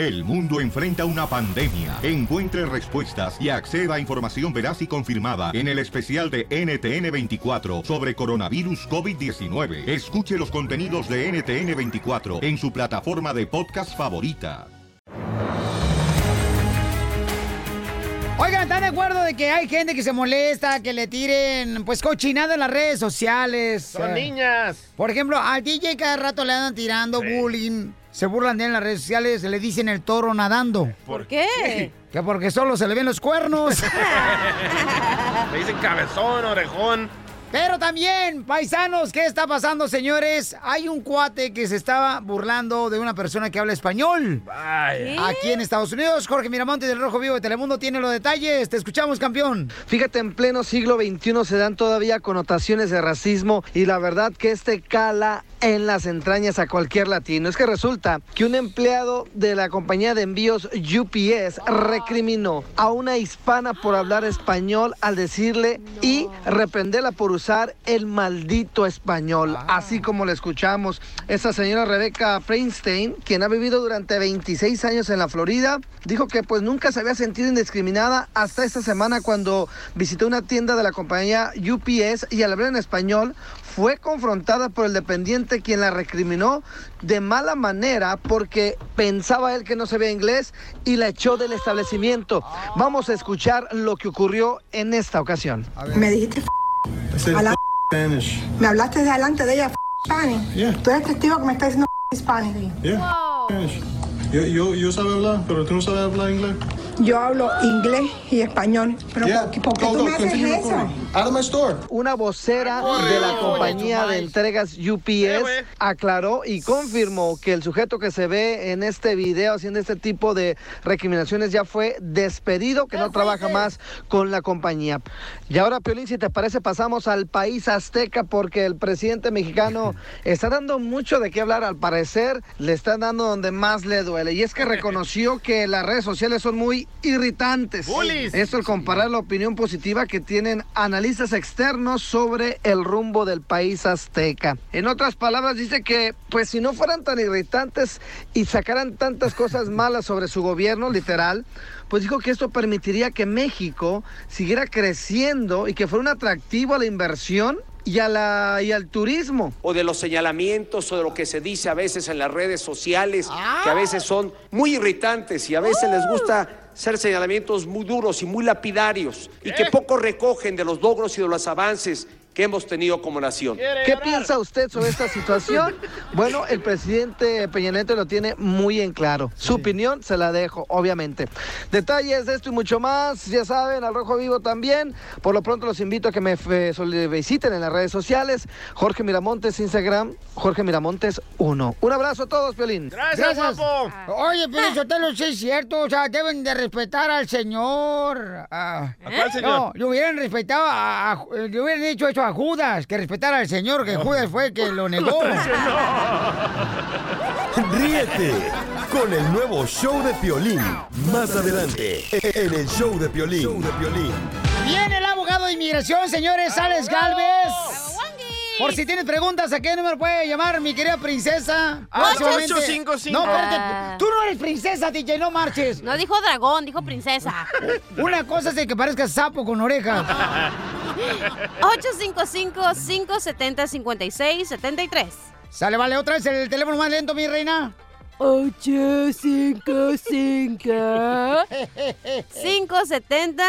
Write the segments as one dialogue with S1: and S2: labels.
S1: El mundo enfrenta una pandemia. Encuentre respuestas y acceda a información veraz y confirmada en el especial de NTN24 sobre coronavirus COVID-19. Escuche los contenidos de NTN24 en su plataforma de podcast favorita.
S2: Oigan, ¿están de acuerdo de que hay gente que se molesta, que le tiren, pues, cochinada en las redes sociales?
S3: Son
S2: Eh,
S3: niñas.
S2: Por ejemplo, al DJ cada rato le andan tirando bullying. Se burlan de él en las redes sociales, le dicen el toro nadando.
S3: ¿Por qué?
S2: Que porque solo se le ven los cuernos.
S3: Le dicen cabezón, orejón.
S2: Pero también, paisanos, ¿qué está pasando, señores? Hay un cuate que se estaba burlando de una persona que habla español.
S3: Vaya.
S2: Aquí en Estados Unidos, Jorge Miramonte del Rojo Vivo de Telemundo tiene los detalles. Te escuchamos, campeón.
S4: Fíjate, en pleno siglo XXI se dan todavía connotaciones de racismo y la verdad que este cala en las entrañas a cualquier latino. Es que resulta que un empleado de la compañía de envíos UPS recriminó a una hispana por hablar español al decirle y reprenderla por usar el maldito español, así como lo escuchamos. Esta señora Rebeca Feinstein, quien ha vivido durante 26 años en la Florida, dijo que pues nunca se había sentido indiscriminada hasta esta semana cuando visitó una tienda de la compañía UPS y al hablar en español fue confrontada por el dependiente quien la recriminó de mala manera porque pensaba él que no sabía inglés y la echó del establecimiento. Vamos a escuchar lo que ocurrió en esta ocasión.
S5: Me dijiste a la me hablaste de adelante de ella Spanish. Tú eres testigo que me está diciendo Spanish.
S6: Yo, yo, yo sabía hablar, pero tú no sabes hablar inglés.
S5: Yo hablo inglés y español. Pero
S6: Yeah.
S5: ¿por qué, tú me haces eso?
S6: Out of my store.
S4: Una vocera de la compañía de entregas UPS aclaró y confirmó que el sujeto que se ve en este video haciendo este tipo de recriminaciones ya fue despedido, que no trabaja más con la compañía. Y ahora, Piolín, si te parece, pasamos al país azteca porque el presidente mexicano está dando mucho de qué hablar. Al parecer, le están dando donde más le duele. Y es que reconoció que las redes sociales son muy irritantes.
S3: Bullies.
S4: Esto al comparar la opinión positiva que tienen analistas externos sobre el rumbo del país azteca. En otras palabras, dice que, pues si no fueran tan irritantes y sacaran tantas cosas malas sobre su gobierno, literal, pues dijo que esto permitiría que México siguiera creciendo y que fuera un atractivo a la inversión y, a la, y al turismo.
S7: o de los señalamientos o de lo que se dice a veces en las redes sociales, que a veces son muy irritantes y a veces les gusta ser señalamientos muy duros y muy lapidarios y que poco recogen de los logros y de los avances que hemos tenido como nación.
S4: ¿Qué piensa usted sobre esta situación? Bueno, el presidente Peña Nieto lo tiene muy en claro. Su opinión se la dejo, obviamente. Detalles de esto y mucho más, ya saben, al Rojo Vivo también. Por lo pronto los invito a que me eh, visiten en las redes sociales. Jorge Miramontes, Instagram, Jorge Miramontes 1. Un abrazo a todos, Piolín.
S3: Gracias, guapo.
S2: Oye, pero Sotelo, sí es cierto. O sea, deben de respetar al señor. ¿A
S3: cuál señor?
S2: No, le hubieran respetado a, a- le hubieran dicho eso a Judas, que respetara al señor, que Judas fue el que lo negó.
S8: Ríete con el nuevo show de Piolín. Más adelante, en el show de Piolín. Show de Piolín.
S2: Viene el abogado de inmigración, señores, Alex Galvez. Por si tienes preguntas, ¿a qué número puede llamar mi querida princesa?
S3: Al
S2: Próximamente-
S3: 855.
S2: No, espérate. Tú no eres princesa, DJ, no marches.
S9: No dijo dragón, dijo princesa.
S2: Una cosa es de que parezcas sapo con orejas.
S9: 855-570-5673.
S2: Sale, vale, otra vez el teléfono más lento, mi reina.
S9: 855 570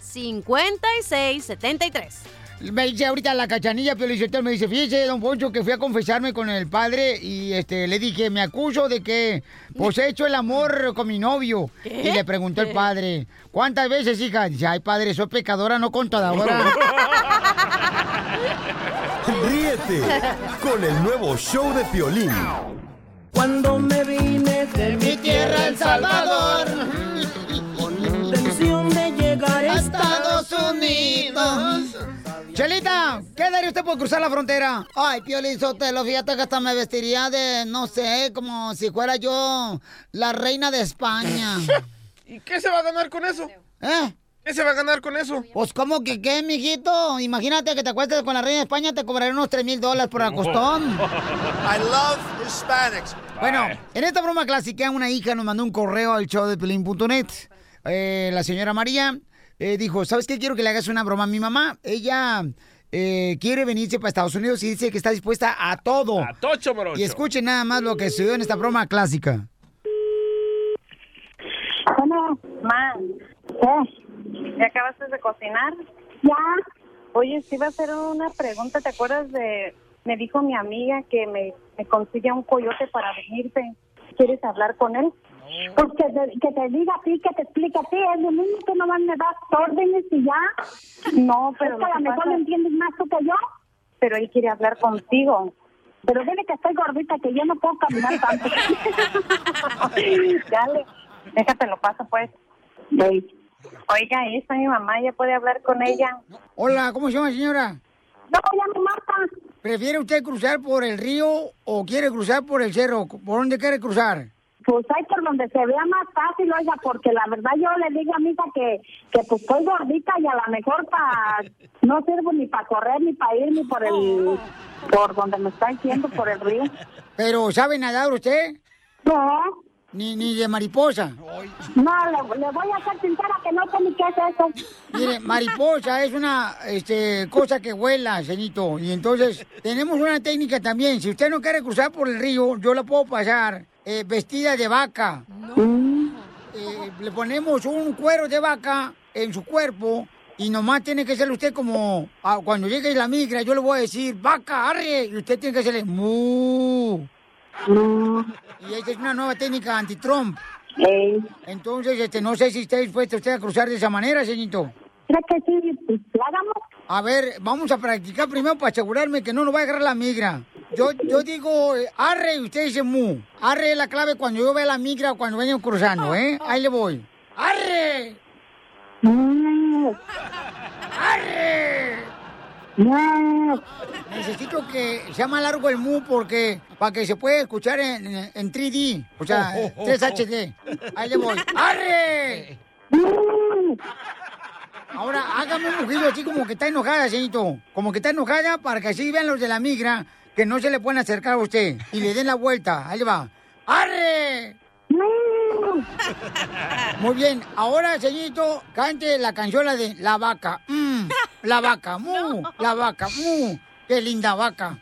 S9: 5673.
S2: Me dice ahorita la cachanilla, Piolichotel, me dice, fíjese, don Poncho, que fui a confesarme con el padre y este le dije, me acuso de que pues he hecho el amor con mi novio. Y le preguntó el padre, ¿cuántas veces, hija? Dice, ay, padre, soy pecadora, no contadora.
S8: Ríete con el nuevo show de Piolín.
S10: Cuando me vine de mi tierra, El Salvador,
S2: ¿qué daría usted por cruzar la frontera? Ay, Piolín Sotelo, fíjate que hasta me vestiría de, no sé, como si fuera yo la reina de España.
S3: ¿Y qué se va a ganar con eso?
S2: ¿Eh?
S3: ¿Qué se va a ganar con eso?
S2: Pues, ¿cómo que qué, mijito? Imagínate que te acuestes con la reina de España, te cobraré unos 3 mil dólares por acostón.
S11: I love Hispanics.
S2: Bueno, en esta broma clásica, una hija nos mandó un correo al show de pelín.net. Eh, la señora María eh, dijo, ¿sabes qué? Quiero que le hagas una broma a mi mamá. Ella eh, quiere venirse para Estados Unidos y dice que está dispuesta a todo.
S3: A tocho, morocho.
S2: Y escuchen nada más lo que sucedió en esta broma clásica.
S11: Bueno, ma, ¿qué? ¿Ya acabaste de cocinar? Ya. Oye, sí iba a hacer una pregunta. ¿Te acuerdas de...? Me dijo mi amiga que me, me consigue un coyote para venirte. ¿Quieres hablar con él?
S12: Pues que te, que te diga a ti, que te explique a ti, es lo mismo que nomás me das órdenes y ya.
S11: No, pero
S12: Es que a
S11: lo
S12: mejor
S11: pasa-
S12: lo entiendes más tú que yo.
S11: Pero él quiere hablar contigo.
S12: Pero dile que estoy gordita, que yo no puedo caminar tanto.
S11: Dale, déjate lo paso pues. Oiga, ahí está mi mamá, ya puede hablar con ella.
S2: Hola, ¿cómo se llama, señora?
S12: No, ya me mata.
S2: ¿Prefiere usted cruzar por el río o quiere cruzar por el cerro? ¿Por dónde quiere cruzar?
S12: Pues hay por donde se vea más fácil, oiga, porque la verdad yo le digo a mi hija que, que pues estoy gordita y a lo mejor para no sirvo ni para correr, ni para ir, ni por el, por donde me está diciendo, por el río.
S2: ¿Pero sabe nadar usted?
S12: No.
S2: Ni, ni de mariposa.
S12: No, le, le voy a ser sincera que no sé ni qué es eso.
S2: Mire, mariposa es una este, cosa que vuela, señito. Y entonces tenemos una técnica también. Si usted no quiere cruzar por el río, yo la puedo pasar eh, vestida de vaca. Eh, le ponemos un cuero de vaca en su cuerpo y nomás tiene que ser usted como ah, cuando llegue la migra, yo le voy a decir, vaca, arre, y usted tiene que hacerle mu. Y esa es una nueva técnica anti-Trump. Entonces, este, no sé si está dispuesto usted a cruzar de esa manera, señorito.
S12: ¿Cree que sí? Pues.
S2: A ver, vamos a practicar primero para asegurarme que no nos va a agarrar la migra. Yo, yo digo eh, arre y usted dice mu. Arre es la clave cuando yo vea la migra o cuando vayan cruzando, ¿eh? Ahí le voy. ¡Arre! ¡Arre! Necesito que sea más largo el mu porque para que se pueda escuchar en, en- en 3D, o sea, 3HD. Ahí le voy. ¡Arre! Ahora hágame un mugido así como que está enojada, señorito. Como que está enojada para que así vean los de la migra que no se le pueden acercar a usted y le den la vuelta. Ahí le va. ¡Arre! Muy bien, ahora, señorito, cante la canción de La Vaca. Mm, la vaca, mu, la vaca, mu. Qué linda vaca.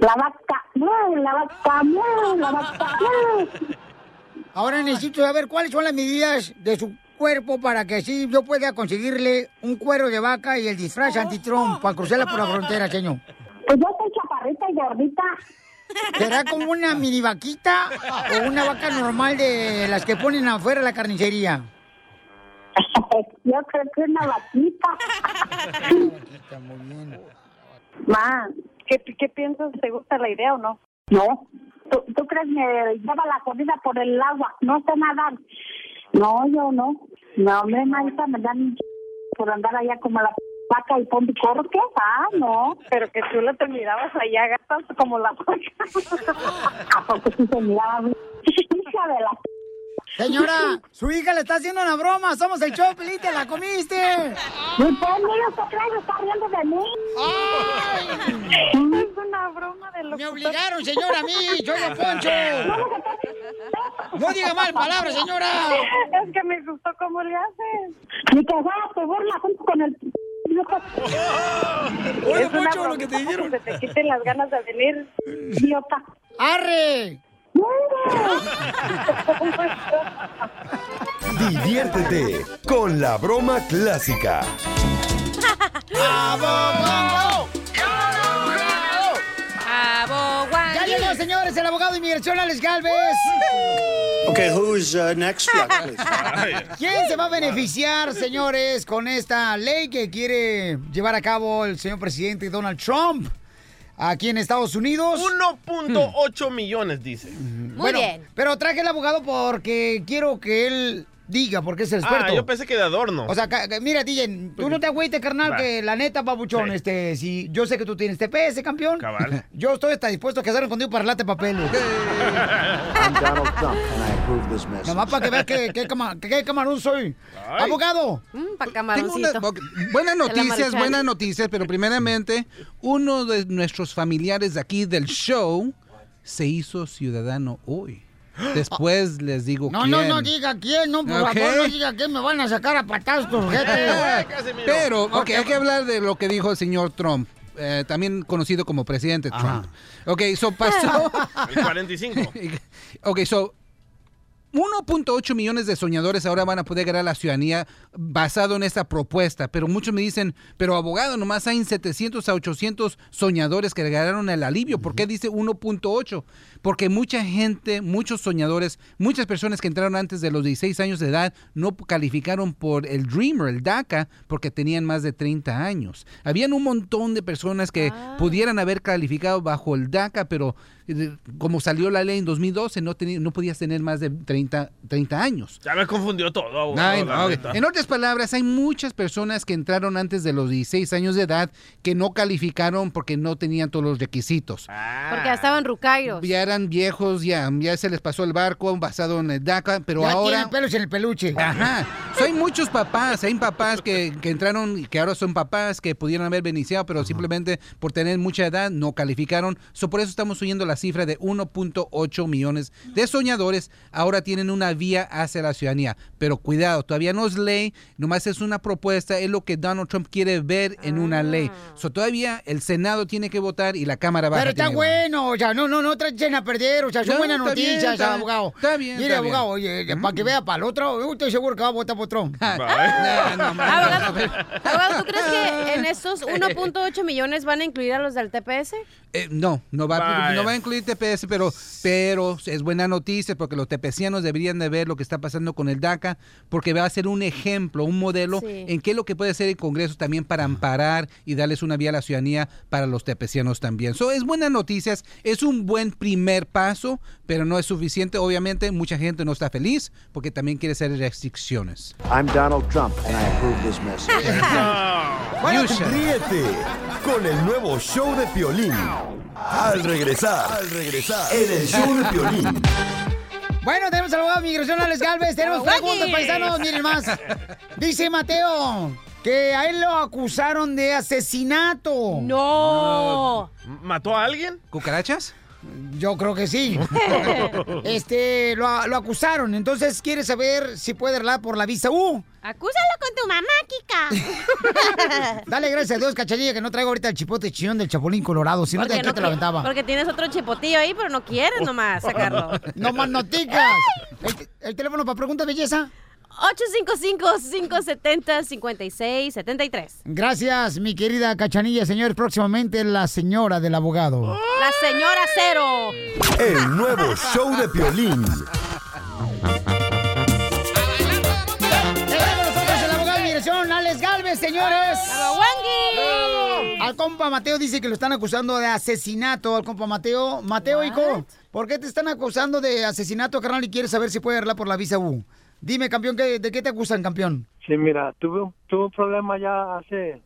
S12: La vaca, mu, la vaca, mu, la vaca, mu.
S2: Ahora necesito saber cuáles son las medidas de su cuerpo para que así yo pueda conseguirle un cuero de vaca y el disfraz anti-Trump para cruzarla por la frontera, señor.
S12: Pues yo soy chaparrita y gordita.
S2: ¿Será como una mini vaquita o una vaca normal de las que ponen afuera de la carnicería?
S12: Yo creo que una vaquita.
S11: Ma, ¿qué, ¿qué piensas? ¿Te gusta la idea o no?
S12: No. ¿Tú, tú crees que lleva la comida por el agua? No sé nadar. No, yo no. No, hombre, Marita, me dan por andar allá como la vaca y pon corte. Ah, no.
S11: Pero que tú lo te mirabas allá, gatas como la vaca.
S12: ¿A poco sí se miraba? Hija de la...
S2: Señora, su hija le está haciendo una broma. Somos el show, te la comiste.
S12: ¿Y pues, mira, usted cree que está riendo de mí?
S11: Es una broma de lo
S2: Me obligaron, señora, a mí. Soy Don Poncho. No diga mal palabras, señora.
S11: Es que me gustó cómo le haces.
S12: Ni que te burla junto con el...
S11: es una broma lo que te dijeron. Que se te quiten las ganas de venir.
S12: Idiota.
S2: ¡Arre!
S8: Diviértete con la broma clásica.
S2: Ya llegó, señores, el abogado de inmigración, Alex Galvez.
S13: Okay, who's uh, next?
S2: ¿Quién se va a beneficiar, señores, con esta ley que quiere llevar a cabo el señor presidente Donald Trump aquí en Estados Unidos?
S3: 1.8 millones, dice.
S2: Bueno, Pero traje el abogado porque quiero que él diga, porque es el experto.
S3: Ah, yo pensé que de adorno.
S2: O sea, mira, DJ, tú no te agüites, carnal,
S3: Va.
S2: que la neta, papuchón, este, si yo sé que tú tienes TPS, campeón.
S3: Cabal.
S2: Yo estoy hasta dispuesto a casarme contigo para late papel.
S14: I'm Donald Trump, and I approve this message.
S2: Nomás para que veas que, que, cama- que- que camarón soy. Abogado.
S15: Tengo una- ok, buenas noticias, buenas noticias, pero primeramente, uno de nuestros familiares de aquí del show se hizo ciudadano hoy. Después les digo
S2: No,
S15: quién.
S2: no, no diga quién, no, por
S15: Ok.
S2: favor, no diga quién me van a sacar a patadas tus jetes.
S15: Pero, ok, hay que hablar de lo que dijo el señor Trump, eh, también conocido como presidente Trump. Ok, so pasó.
S3: El 45.
S15: ok, so 1.8 millones de soñadores ahora van a poder ganar la ciudadanía basado en esta propuesta, pero muchos me dicen, pero abogado, nomás hay 700 a 800 soñadores que ganaron el alivio. ¿Por qué dice 1.8? Porque mucha gente, muchos soñadores, muchas personas que entraron antes de los 16 años de edad no calificaron por el Dreamer, el DACA, porque tenían más de 30 años. Habían un montón de personas que pudieran haber calificado bajo el DACA, pero como salió la ley en 2012, no, tenía- no podías tener más de 30, 30 años.
S3: Ya me confundió todo, abogado,
S15: Ay, no. En otras palabras, hay muchas personas que entraron antes de los 16 años de edad que no calificaron porque no tenían todos los requisitos.
S9: Porque ya estaban rucairos.
S15: Ya eran viejos, ya, ya se les pasó el barco basado en el DACA, pero
S2: ya
S15: ahora...
S2: tienen pelos en el peluche.
S15: Ajá. So, hay muchos papás, hay papás que, que entraron y que ahora son papás que pudieron haber beneficiado, pero simplemente por tener mucha edad no calificaron. So, por eso estamos subiendo la cifra de 1.8 millones de soñadores. Ahora tienen una vía hacia la ciudadanía. Pero cuidado, todavía no es ley, nomás es una propuesta, es lo que Donald Trump quiere ver en una ley. So, todavía el Senado tiene que votar y la Cámara baja
S2: Pero está bueno, o sea, no, no, no traen a perder, o sea, son
S15: No,
S2: buenas
S15: está bien,
S2: noticias,
S15: está-
S2: abogado.
S15: está bien,
S2: Mire,
S15: está bien.
S2: abogado, oye, para que vea para el otro, estoy seguro que va a votar por Trump.
S9: Abogado, abogado, ¿tú crees que en estos 1.8 millones van a incluir a los del TPS?
S15: Eh, no, no va, no va a incluir TPS, pero, pero es buena noticia porque los TPCianos deberían de ver lo que está pasando con el DACA, porque va a ser un ejemplo, un modelo
S9: Sí.
S15: en qué es lo que puede hacer el Congreso también para amparar y darles una vía a la ciudadanía para los TPCianos también. So, es buenas noticias, es un buen primer paso, pero no es suficiente. Obviamente, mucha gente no está feliz porque también quiere hacer restricciones.
S14: I'm Donald Trump, and I approve this message.
S8: Ríete con el nuevo show de Piolín. Al regresar, al regresar, en el show de Piolín.
S2: Bueno, tenemos al abogado de migración, Alex Galvez. Tenemos preguntas, paisanos. Miren más. Dice Mateo que a él lo acusaron de asesinato.
S9: No.
S3: ¿Mató a alguien?
S15: ¿Cucarachas?
S2: Yo creo que sí. este, lo, lo acusaron. Entonces quiere saber si puede arreglar por la visa U.
S9: Acúsalo con tu mamá, Kika.
S2: Dale gracias a Dios, cachanilla, que no traigo ahorita el chipote chillón del Chapulín Colorado. Si no,
S9: Porque
S2: te, lo aventaba.
S9: Porque tienes otro chipotillo ahí, pero no quieres nomás sacarlo.
S2: No más noticas. El, el teléfono para preguntas, belleza.
S9: 855-570-5673.
S2: Gracias, mi querida cachanilla, señor. Próximamente la señora del abogado.
S9: La señora cero.
S8: El nuevo show de Piolín.
S2: Alex Galvez, señores. Al compa Mateo dice que lo están acusando de asesinato. Al compa Mateo. Mateo, hijo, ¿por qué te están acusando de asesinato, carnal? Y quieres saber si puede arreglar por la visa U. Dime, campeón, ¿qué- ¿de qué te acusan, campeón?
S16: Sí, mira, tuve, un- tuve un problema ya hace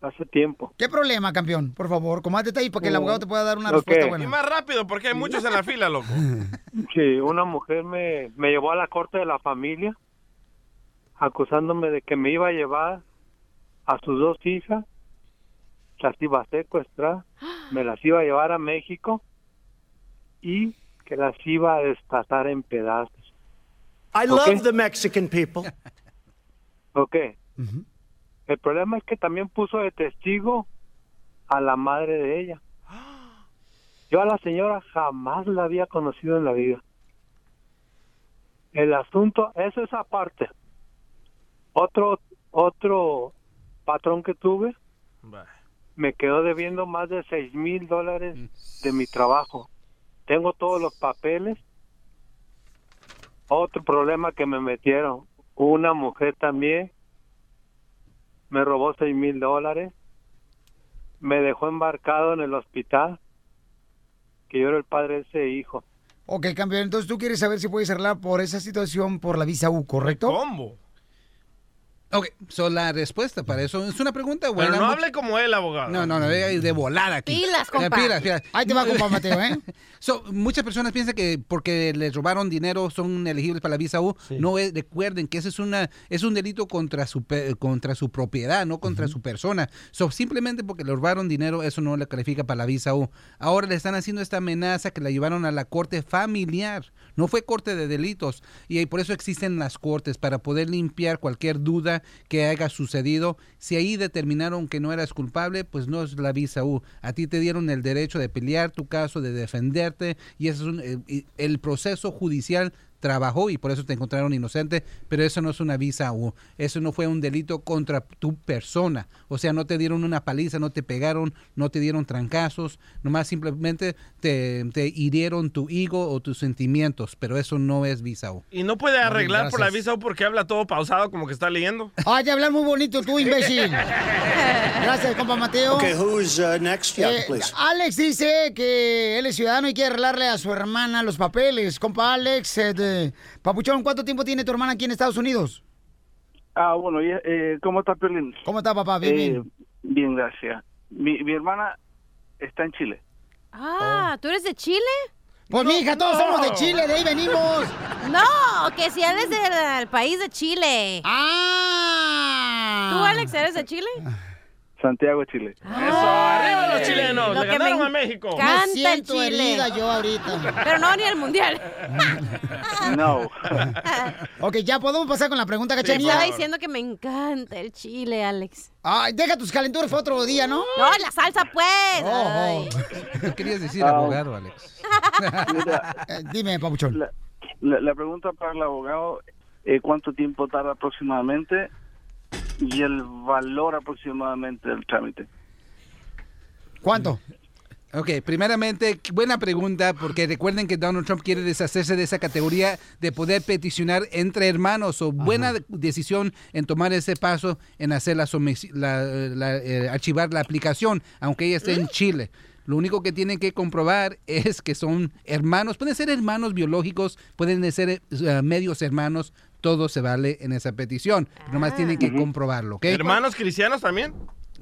S16: hace tiempo.
S2: ¿Qué problema, campeón? Por favor, más detalle para que el abogado te pueda dar una respuesta
S3: Y
S2: buena.
S3: más rápido, porque hay muchos en la fila, loco.
S16: Sí, una mujer me, me llevó a la corte de la familia acusándome de que me iba a llevar a sus dos hijas, las iba a secuestrar, me las iba a llevar a México y que las iba a destazar en pedazos.
S13: I love the Mexican people.
S16: Ok. El problema es que también puso de testigo a la madre de ella. Yo a la señora jamás la había conocido en la vida. El asunto, eso es aparte. Otro, otro patrón que tuve me quedó debiendo más de seis mil dólares de mi trabajo. Tengo todos los papeles. Otro problema que me metieron. Una mujer también me robó seis mil dólares. Me dejó embarcado en el hospital. Que yo era el padre de ese hijo.
S2: Ok, campeón, entonces tú quieres saber si puedes arreglar por esa situación por la visa U, ¿correcto?
S3: ¿Cómo?
S15: Ok, so la respuesta para eso es una pregunta buena.
S3: Pero no hable como él, abogado.
S15: No, no, no, de volar aquí.
S9: Pilas, compa.
S15: Eh, Pilas, pilas.
S2: Ahí te va, compa Mateo, ¿eh?
S15: So, muchas personas piensan que porque les robaron dinero son elegibles para la visa U. No es- recuerden que ese es una es un delito contra su pe- contra su propiedad, no contra su persona. So, simplemente porque le robaron dinero eso no le califica para la visa U. Ahora le están haciendo esta amenaza que la llevaron a la corte familiar. No fue corte de delitos y por eso existen las cortes para poder limpiar cualquier duda que haya sucedido. Si ahí determinaron que no eras culpable, pues no es la visa U. A ti te dieron el derecho de pelear tu caso, de defenderte y eso es un- eh, el proceso judicial trabajó y por eso te encontraron inocente, pero eso no es una visa U. Eso no fue un delito contra tu persona. O sea, no te dieron una paliza, no te pegaron, no te dieron trancazos, nomás simplemente te, te hirieron tu ego o tus sentimientos, pero eso no es visa U.
S3: Y no puede arreglar por la visa U porque habla todo pausado como que está leyendo.
S2: Ay, de hablar muy bonito tú, imbécil. Gracias, compa Mateo.
S13: Okay, who's uh, next? Yeah,
S2: Eh,
S13: please.
S2: Alex dice que él es ciudadano y quiere arreglarle a su hermana los papeles. Compa Alex, eh, de- Papuchón, ¿cuánto tiempo tiene tu hermana aquí en Estados Unidos?
S17: Ah, bueno, eh, ¿cómo está Piolín?
S2: ¿Cómo está, papá? Bien,
S17: Eh,
S2: bien.
S17: Bien, gracias. Mi, mi hermana está en Chile.
S9: Ah, ¿tú eres de Chile?
S2: Pues, mija, todos somos de Chile, de ahí venimos.
S9: No, que si eres del país de Chile.
S2: Ah.
S9: ¿Tú, Alex, eres de Chile?
S17: Santiago, Chile.
S3: Eso, arriba los chilenos.
S9: Lo
S3: Le
S9: que
S3: ganaron
S9: me
S3: a México.
S9: encanta
S2: Me siento
S9: el Chile.
S2: herida yo ahorita.
S9: Pero no ni el mundial.
S17: No.
S2: Ok, ya podemos pasar con la pregunta,
S9: Estaba
S2: cachanilla.
S9: diciendo que me encanta el Chile, Alex.
S2: Ay, deja tus calenturas para otro día, ¿no?
S9: No, la salsa, pues.
S2: Oh.
S15: ¿Qué querías decir,
S17: Ah.
S15: abogado, Alex?
S2: Eh, dime, Papuchón.
S17: la, la- la pregunta para el abogado, eh, ¿cuánto tiempo tarda aproximadamente? Y el valor aproximadamente del trámite.
S2: ¿Cuánto?
S15: Ok, primeramente, buena pregunta, porque recuerden que Donald Trump quiere deshacerse de esa categoría de poder peticionar entre hermanos, o buena de- decisión en tomar ese paso en hacer la, somisi- la- la, eh, archivar la aplicación, aunque ella esté en Chile. Lo único que tienen que comprobar es que son hermanos, pueden ser hermanos biológicos, pueden ser eh, medios hermanos, todo se vale en esa petición. Nomás tienen que comprobarlo, ¿ok?
S3: ¿Hermanos cristianos también?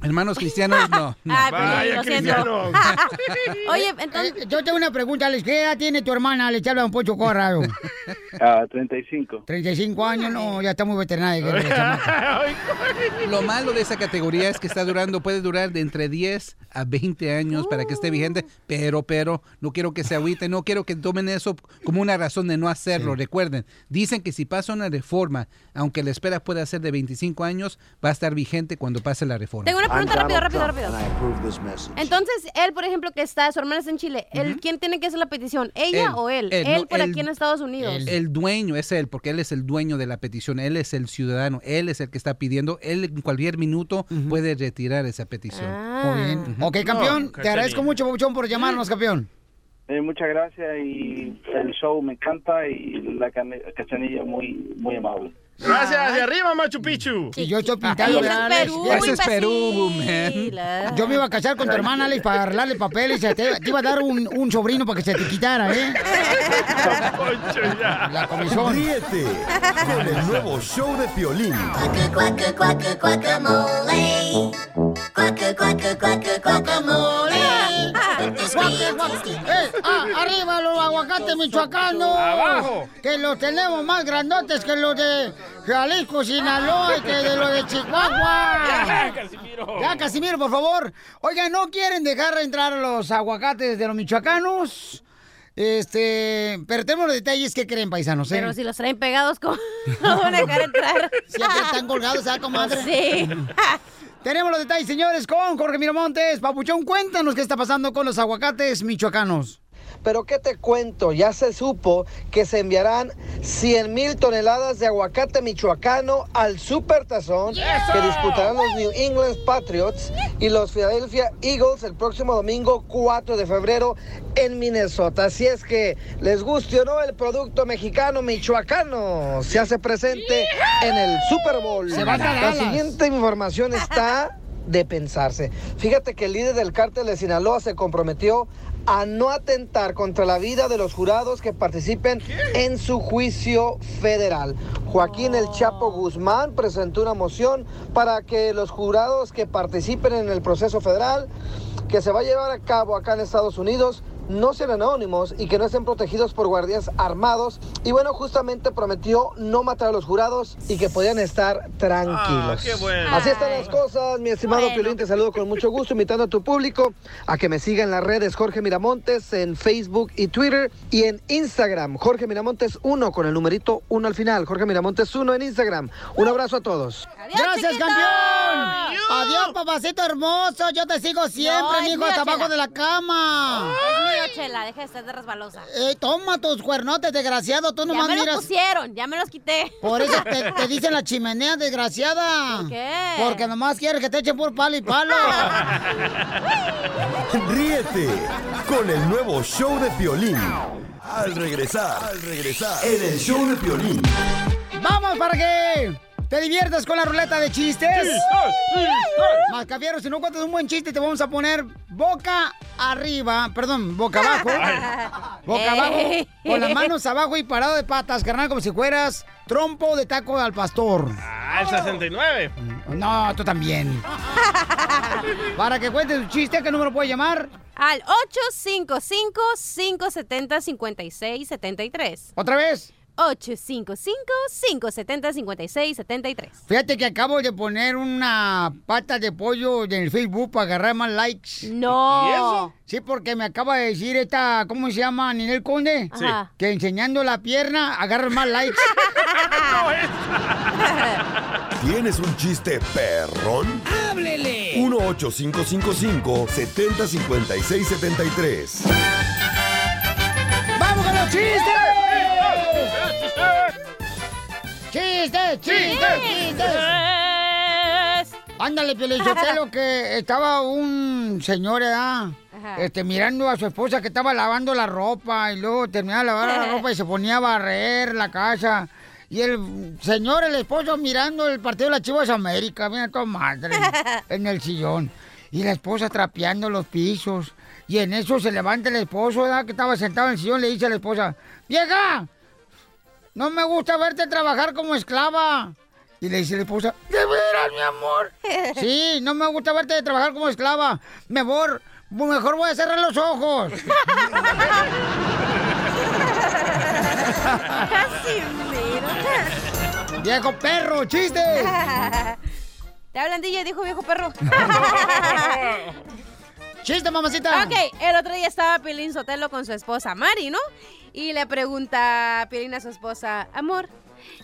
S15: Hermanos cristianos, no. no.
S9: Pues,
S3: Vaya,
S9: lo
S3: cristianos.
S9: Oye, entonces,
S2: Eh, yo tengo una pregunta, Alex. ¿Qué edad tiene tu hermana? Alex, habla un pocho corrado.
S17: Ah, 35.
S2: 35 años, no, ya está muy veterinaria.
S15: Lo malo de esa categoría es que está durando, puede durar de entre 10 a 20 años para que esté vigente, pero, pero, no quiero que se agüiten, no quiero que tomen eso como una razón de no hacerlo. Recuerden, dicen que si pasa una reforma, aunque la espera pueda ser de 25 años, va a estar vigente cuando pase la reforma.
S9: tengo una Pregunta rápido, rápido, rápido. Entonces, él, por ejemplo, que está, su hermana está en Chile, ¿él, ¿quién tiene que hacer la petición? ¿Ella
S15: Él,
S9: o él?
S15: él,
S9: Él,
S15: no,
S9: por aquí en Estados Unidos.
S15: El dueño es él, porque él es el dueño de la petición, él es el ciudadano, él es el que está pidiendo, él en cualquier minuto puede retirar esa petición.
S9: Ah.
S2: Muy bien. Ok, campeón,
S3: No,
S2: te agradezco mucho, por llamarnos, campeón.
S17: Eh, muchas gracias y el show me encanta y la cachanilla muy muy amable.
S3: Gracias, de arriba, Machu Picchu.
S2: Y yo estoy
S9: Ay,
S2: Alex.
S9: Perú,
S15: Ese es Perú, man.
S2: Yo me iba a casar con tu hermana, Alex, para arreglarle papeles. Te, te iba a dar un, un sobrino para que se te quitara, ¿eh? La comisión.
S8: Ríete con el nuevo show de Piolín.
S2: Guaque, guaque. ¡Eh! ¡Ah! ¡Arriba los aguacates michoacanos!
S3: Abajo.
S2: Que los tenemos más grandotes que los de Jalisco, Sinaloa y que de los de Chihuahua.
S3: Ya, Casimiro.
S2: Ya, Casimiro, por favor. Oigan, ¿no quieren dejar entrar los aguacates de los michoacanos? Este, pero tenemos los detalles que creen, paisanos, ¿eh?
S9: Pero si los traen pegados, ¿cómo no van a dejar entrar?
S2: Siempre están colgados, ¿sabes, comadre?
S9: Sí.
S2: Tenemos los detalles, señores, con Jorge Miramontes. Papuchón, cuéntanos qué está pasando con los aguacates michoacanos.
S4: Pero ¿qué te cuento? Ya se supo que se enviarán 100 mil toneladas de aguacate michoacano al Supertazón que disputarán los New England Patriots y los Philadelphia Eagles el próximo domingo 4 de febrero en Minnesota. Así es que les guste o no el producto mexicano michoacano se hace presente en el Super Bowl.
S2: Se va a
S4: La siguiente información está de pensarse. Fíjate que el líder del cártel de Sinaloa se comprometió a no atentar contra la vida de los jurados que participen en su juicio federal. Joaquín El Chapo Guzmán presentó una moción para que los jurados que participen en el proceso federal que se va a llevar a cabo acá en Estados Unidos no sean anónimos y que no estén protegidos por guardias armados. Y bueno, justamente prometió no matar a los jurados y que podían estar tranquilos.
S3: Ah, qué bueno.
S4: Así están las cosas, mi estimado
S3: Bueno.
S4: Piolín, te saludo con mucho gusto, invitando a tu público a que me siga en las redes Jorge Miramontes, en Facebook y Twitter, y en Instagram, Jorge Miramontes 1, con el numerito 1 al final, Jorge Miramontes 1 en Instagram. Un abrazo a todos.
S2: ¡Gracias, campeón! Adiós, papacito hermoso. Yo te sigo siempre,
S9: No,
S2: mijo, hasta abajo de la cama.
S9: Es Chela, deja de estar de resbalosa.
S2: Eh, toma tus cuernotes, desgraciado. Tú
S9: Ya
S2: nomás
S9: me los
S2: miras.
S9: pusieron, ya me los quité.
S2: Por eso te, te dicen la chimenea, desgraciada.
S9: ¿Por qué?
S2: Porque nomás quieres que te echen por palo y palo.
S8: Ríete con el nuevo show de Piolín. Al regresar, al regresar, en el show de Piolín.
S2: ¡Vamos para que te diviertas con la ruleta de chistes! Mascafieros, si no cuentas un buen chiste, te vamos a poner boca arriba, perdón, boca abajo. boca abajo, con las manos abajo y parado de patas, carnal, como si fueras trompo de taco al pastor.
S3: Ah, el 69.
S2: No, tú también. Para que cuentes tu chiste, ¿qué número puedes llamar?
S9: Al 855-570-5673.
S2: ¿Otra vez?
S9: 855-570-5673.
S2: Fíjate que acabo de poner una pata de pollo en el Facebook para agarrar más likes.
S9: No. ¿Y eso?
S2: Sí, porque me acaba de decir esta, ¿cómo se llama? Ninel Conde.
S9: Sí.
S2: Que enseñando la pierna agarras más likes.
S8: ¿Tienes un chiste perrón?
S2: ¡Háblele!
S8: 1-855-570-5673.
S2: ¡Vamos con los chistes! ¡Chistes, chistes, chistes! Ándale, Pielichotelo, que estaba un señor.
S9: Ajá.
S2: Este, mirando a su esposa que estaba lavando la ropa y luego terminaba de lavar la ropa y se ponía a barrer la casa. Y el señor, el esposo, mirando el partido de las Chivas América, mira toda madre, en el sillón. Y la esposa trapeando los pisos. Y en eso se levanta el esposo, ¿verdad? Que estaba sentado en el sillón, le dice a la esposa, ¡Vieja! No me gusta verte trabajar como esclava. Y le dice la esposa, ¿de veras, mi amor? Sí, no me gusta verte trabajar como esclava. Mejor, mejor voy a cerrar los ojos. Viejo perro, chistes.
S9: Te hablan DJ, dijo viejo perro.
S2: Chiste, mamacita.
S9: Ok, el otro día estaba Piolín Sotelo con su esposa Mari, ¿no? Y le pregunta Piolín a su esposa, amor,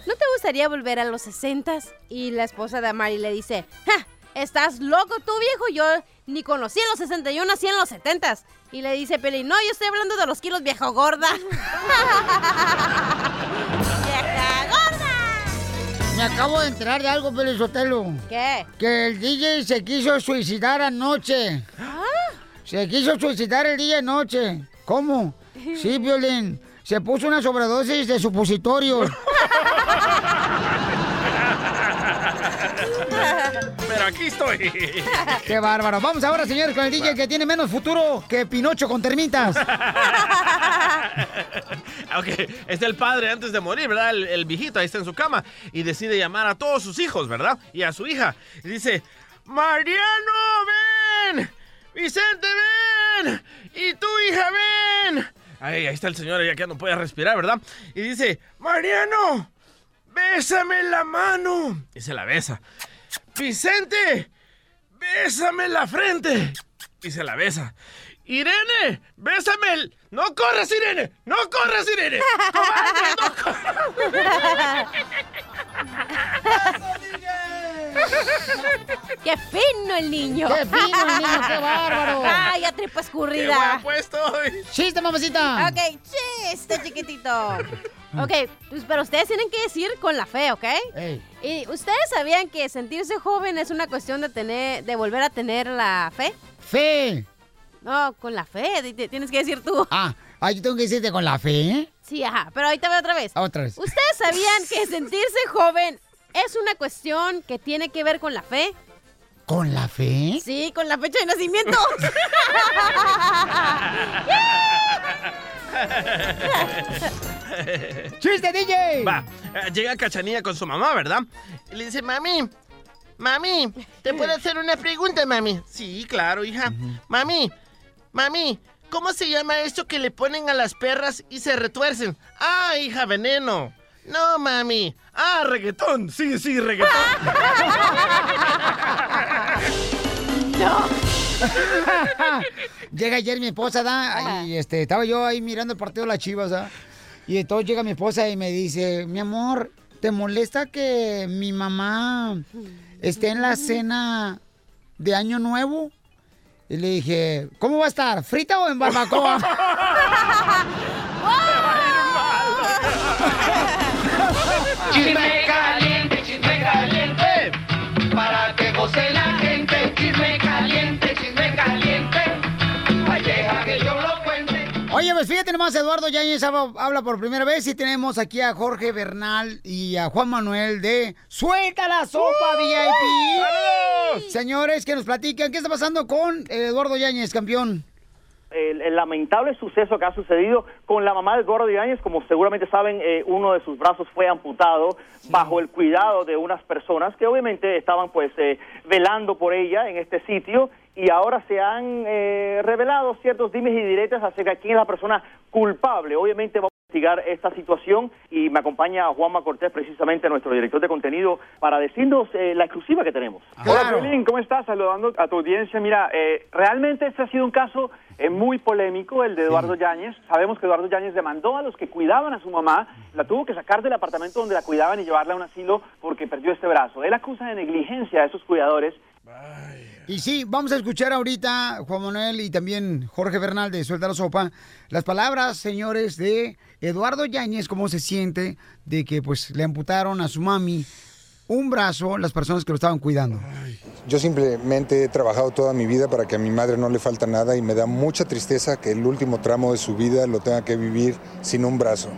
S9: ¿no te gustaría volver a los 60 Y la esposa de Mari le dice, ¡Ja! ¿Estás loco tú, viejo? Yo ni conocí a los 61, nací en los 70 Y le dice Piolín, no, yo estoy hablando de los kilos, viejo gorda. ¡Vieja gorda!
S2: Me acabo de enterar de algo, Pelizotelo.
S9: ¿Qué?
S2: Que el DJ se quiso suicidar anoche. Se quiso suicidar el día anoche. ¿Cómo? Sí, Violín. Se puso una sobredosis de supositorios.
S3: Pero aquí estoy.
S2: ¡Qué bárbaro! Vamos ahora, señores, con el DJ que tiene menos futuro que Pinocho con termitas.
S3: ok, es el padre antes de morir, ¿verdad? El, el viejito ahí está en su cama y decide llamar a todos sus hijos, ¿verdad? Y a su hija. Y dice, Mariano, ven. Vicente, ven. Y tu hija, ven. Ahí, ahí está el señor, ya que no puede respirar, ¿verdad? Y dice, Mariano, bésame la mano. Y se la besa. Vicente, bésame la frente. Y se la besa. Irene, bésame el... ¡No corras, Irene! ¡No corras, Irene! ¡Cobarde, no corras!
S9: ¡Qué fino el niño!
S2: ¡Qué fino el niño! ¡Qué bárbaro!
S9: ¡Ay, ya tripa escurrida!
S3: ¡Qué guapo estoy!
S2: ¡Chiste, mamacita!
S9: Ok, chiste, chiquitito. Ok, pues, pero ustedes tienen que decir con la fe, ¿ok? Y ustedes sabían que sentirse joven es una cuestión de tener, de volver a tener la fe.
S2: ¡Fe!
S9: No, con la fe, tienes que decir tú.
S2: Ah, ah, yo tengo que decirte con la fe, ¿eh?
S9: Sí, ajá, pero ahorita voy otra vez.
S2: Ah, Otra vez.
S9: ¿Ustedes sabían que sentirse joven es una cuestión que tiene que ver con la fe?
S2: ¿Con la fe?
S9: Sí, con la fecha de nacimiento.
S2: ¡Chiste, DJ!
S3: Va, eh, llega Cachanilla con su mamá, ¿verdad? Y le dice, mami, mami, ¿te puedo hacer una pregunta, mami? Sí, claro, hija. Mami, mami, ¿cómo se llama esto que le ponen a las perras y se retuercen? Ah, hija, veneno. No, mami. Ah, reggaetón. Sí, sí, reggaetón.
S2: no. llega ayer mi esposa, ¿da? Y este, estaba yo ahí mirando el partido de las chivas, ¿da? Y entonces llega mi esposa y me dice, mi amor, ¿te molesta que mi mamá esté en la cena de Año Nuevo? Y le dije, ¿cómo va a estar? ¿Frita o en barbacoa?
S10: Chisme caliente, chisme caliente, para que goce la gente. Chisme caliente, chisme caliente, ay deja que yo lo cuente.
S2: Oye, pues fíjate nomás, Eduardo Yáñez habla, por primera vez y tenemos aquí a Jorge Bernal y a Juan Manuel de Suelta la Sopa VIP. Señores, que nos platican, ¿qué está pasando con Eduardo Yáñez, campeón?
S18: El, el lamentable suceso que ha sucedido con la mamá de Eduardo Yáñez, como seguramente saben, eh, uno de sus brazos fue amputado bajo el cuidado de unas personas que obviamente estaban pues eh, velando por ella en este sitio. Y ahora se han eh, revelado ciertos dimes y diretes acerca de quién es la persona culpable. Obviamente investigar esta situación y me acompaña Juanma Cortés, precisamente nuestro director de contenido, para decirnos eh, la exclusiva que tenemos.
S19: Hola, Violín, ¿cómo estás? Saludando a tu audiencia. Mira, eh, realmente este ha sido un caso eh, muy polémico, el de Eduardo Yáñez. Sabemos que Eduardo Yáñez demandó a los que cuidaban a su mamá, la tuvo que sacar del apartamento donde la cuidaban y llevarla a un asilo porque perdió este brazo. Él acusa de negligencia a esos cuidadores.
S2: Y sí, vamos a escuchar ahorita, Juan Manuel y también Jorge Bernal de Suelta la Sopa, las palabras, señores, de Eduardo Yáñez, cómo se siente de que pues le amputaron a su mami un brazo las personas que lo estaban cuidando.
S20: Yo simplemente he trabajado toda mi vida para que a mi madre no le falta nada y me da mucha tristeza que el último tramo de su vida lo tenga que vivir sin un brazo.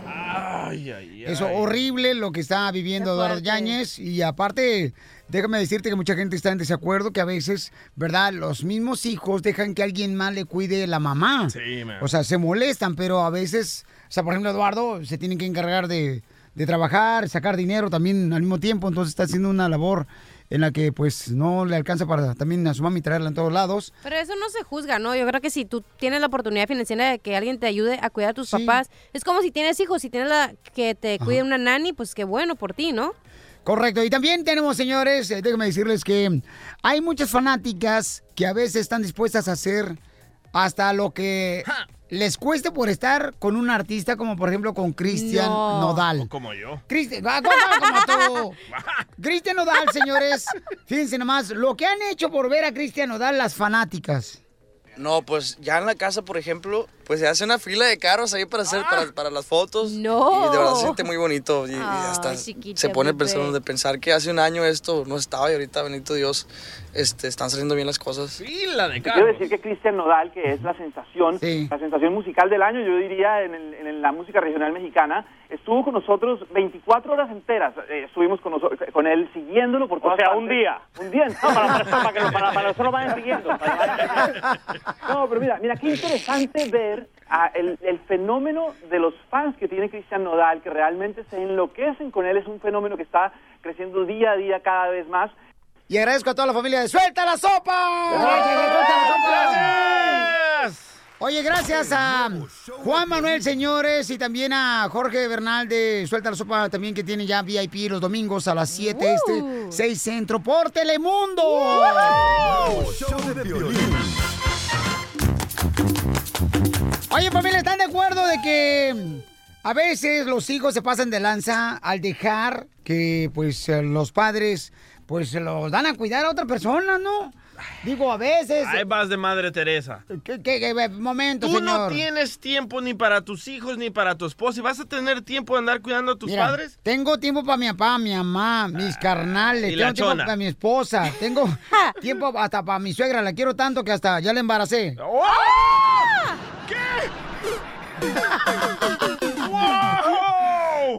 S2: Es horrible lo que está viviendo Eduardo Yáñez y aparte, déjame decirte que mucha gente está en desacuerdo que a veces, ¿verdad? Los mismos hijos dejan que alguien más le cuide la mamá.
S3: Sí, man.
S2: O sea, se molestan, pero a veces, o sea, por ejemplo, Eduardo se tiene que encargar de, de trabajar, sacar dinero también al mismo tiempo, entonces está haciendo una labor en la que pues no le alcanza para también a su mami traerla en todos lados.
S9: Pero eso no se juzga, ¿no? Yo creo que si tú tienes la oportunidad financiera de que alguien te ayude a cuidar a tus papás, es como si tienes hijos, si tienes la que te cuide una nani, pues qué bueno por ti, ¿no?
S2: Correcto. Y también tenemos, señores, eh, déjenme decirles que hay muchas fanáticas que a veces están dispuestas a hacer hasta lo que les cueste por estar con un artista como por ejemplo con Cristian
S3: No.
S2: Nodal.
S3: O como yo.
S2: Cristian, ah, como- como tú. Cristian Nodal, señores. Fíjense nomás, lo que han hecho por ver a Cristian Nodal las fanáticas.
S21: No, pues ya en la casa, por ejemplo, pues se hace una fila de carros ahí para hacer para, para las fotos.
S9: No.
S21: Y de verdad se siente muy bonito. Y, y hasta
S9: chiquita,
S21: se pone pensando de pensar que hace un año esto no estaba y ahorita, bendito Dios, este, están saliendo bien las cosas.
S3: Fila de
S18: Quiero decir que Cristian Nodal, que es la sensación, la sensación musical del año, yo diría en, el- en la música regional mexicana, estuvo con nosotros 24 horas enteras. eh, estuvimos con, noso- con él siguiéndolo por todas
S19: sea,
S18: partes.
S19: un día.
S18: Un día, no, para, para, para que lo- para, para nosotros vayan siguiendo. para que vayan siguiendo. No, pero mira, mira qué interesante ver ah, el, el fenómeno de los fans que tiene Cristian Nodal, que realmente se enloquecen con él. Es un fenómeno que está creciendo día a día cada vez más.
S2: Y agradezco a toda la familia de Suelta la Sopa. Oye, gracias a Juan Manuel, señores, y también a Jorge Bernal de Suelta la Sopa, también que tiene ya VIP los domingos a las 7 este, 6 centro por Telemundo.
S8: Show de Piolín.
S2: Oye, familia, ¿están de acuerdo de que a veces los hijos se pasan de lanza al dejar que pues eh, los padres pues se los dan a cuidar a otra persona, ¿no? Digo, a veces.
S3: Ahí vas de Madre Teresa.
S2: ¿Qué, qué- qué- momento,
S3: Tú
S2: señor?
S3: no tienes tiempo ni para tus hijos ni para tu esposa. ¿Y vas a tener tiempo de andar cuidando a tus
S2: Mira,
S3: padres?
S2: Tengo tiempo para mi papá, mi mamá, mis carnales.
S3: y la
S2: tengo tiempo para mi esposa. Tengo tiempo hasta para mi suegra. La quiero tanto que hasta ya la embaracé.
S3: ¡Oh!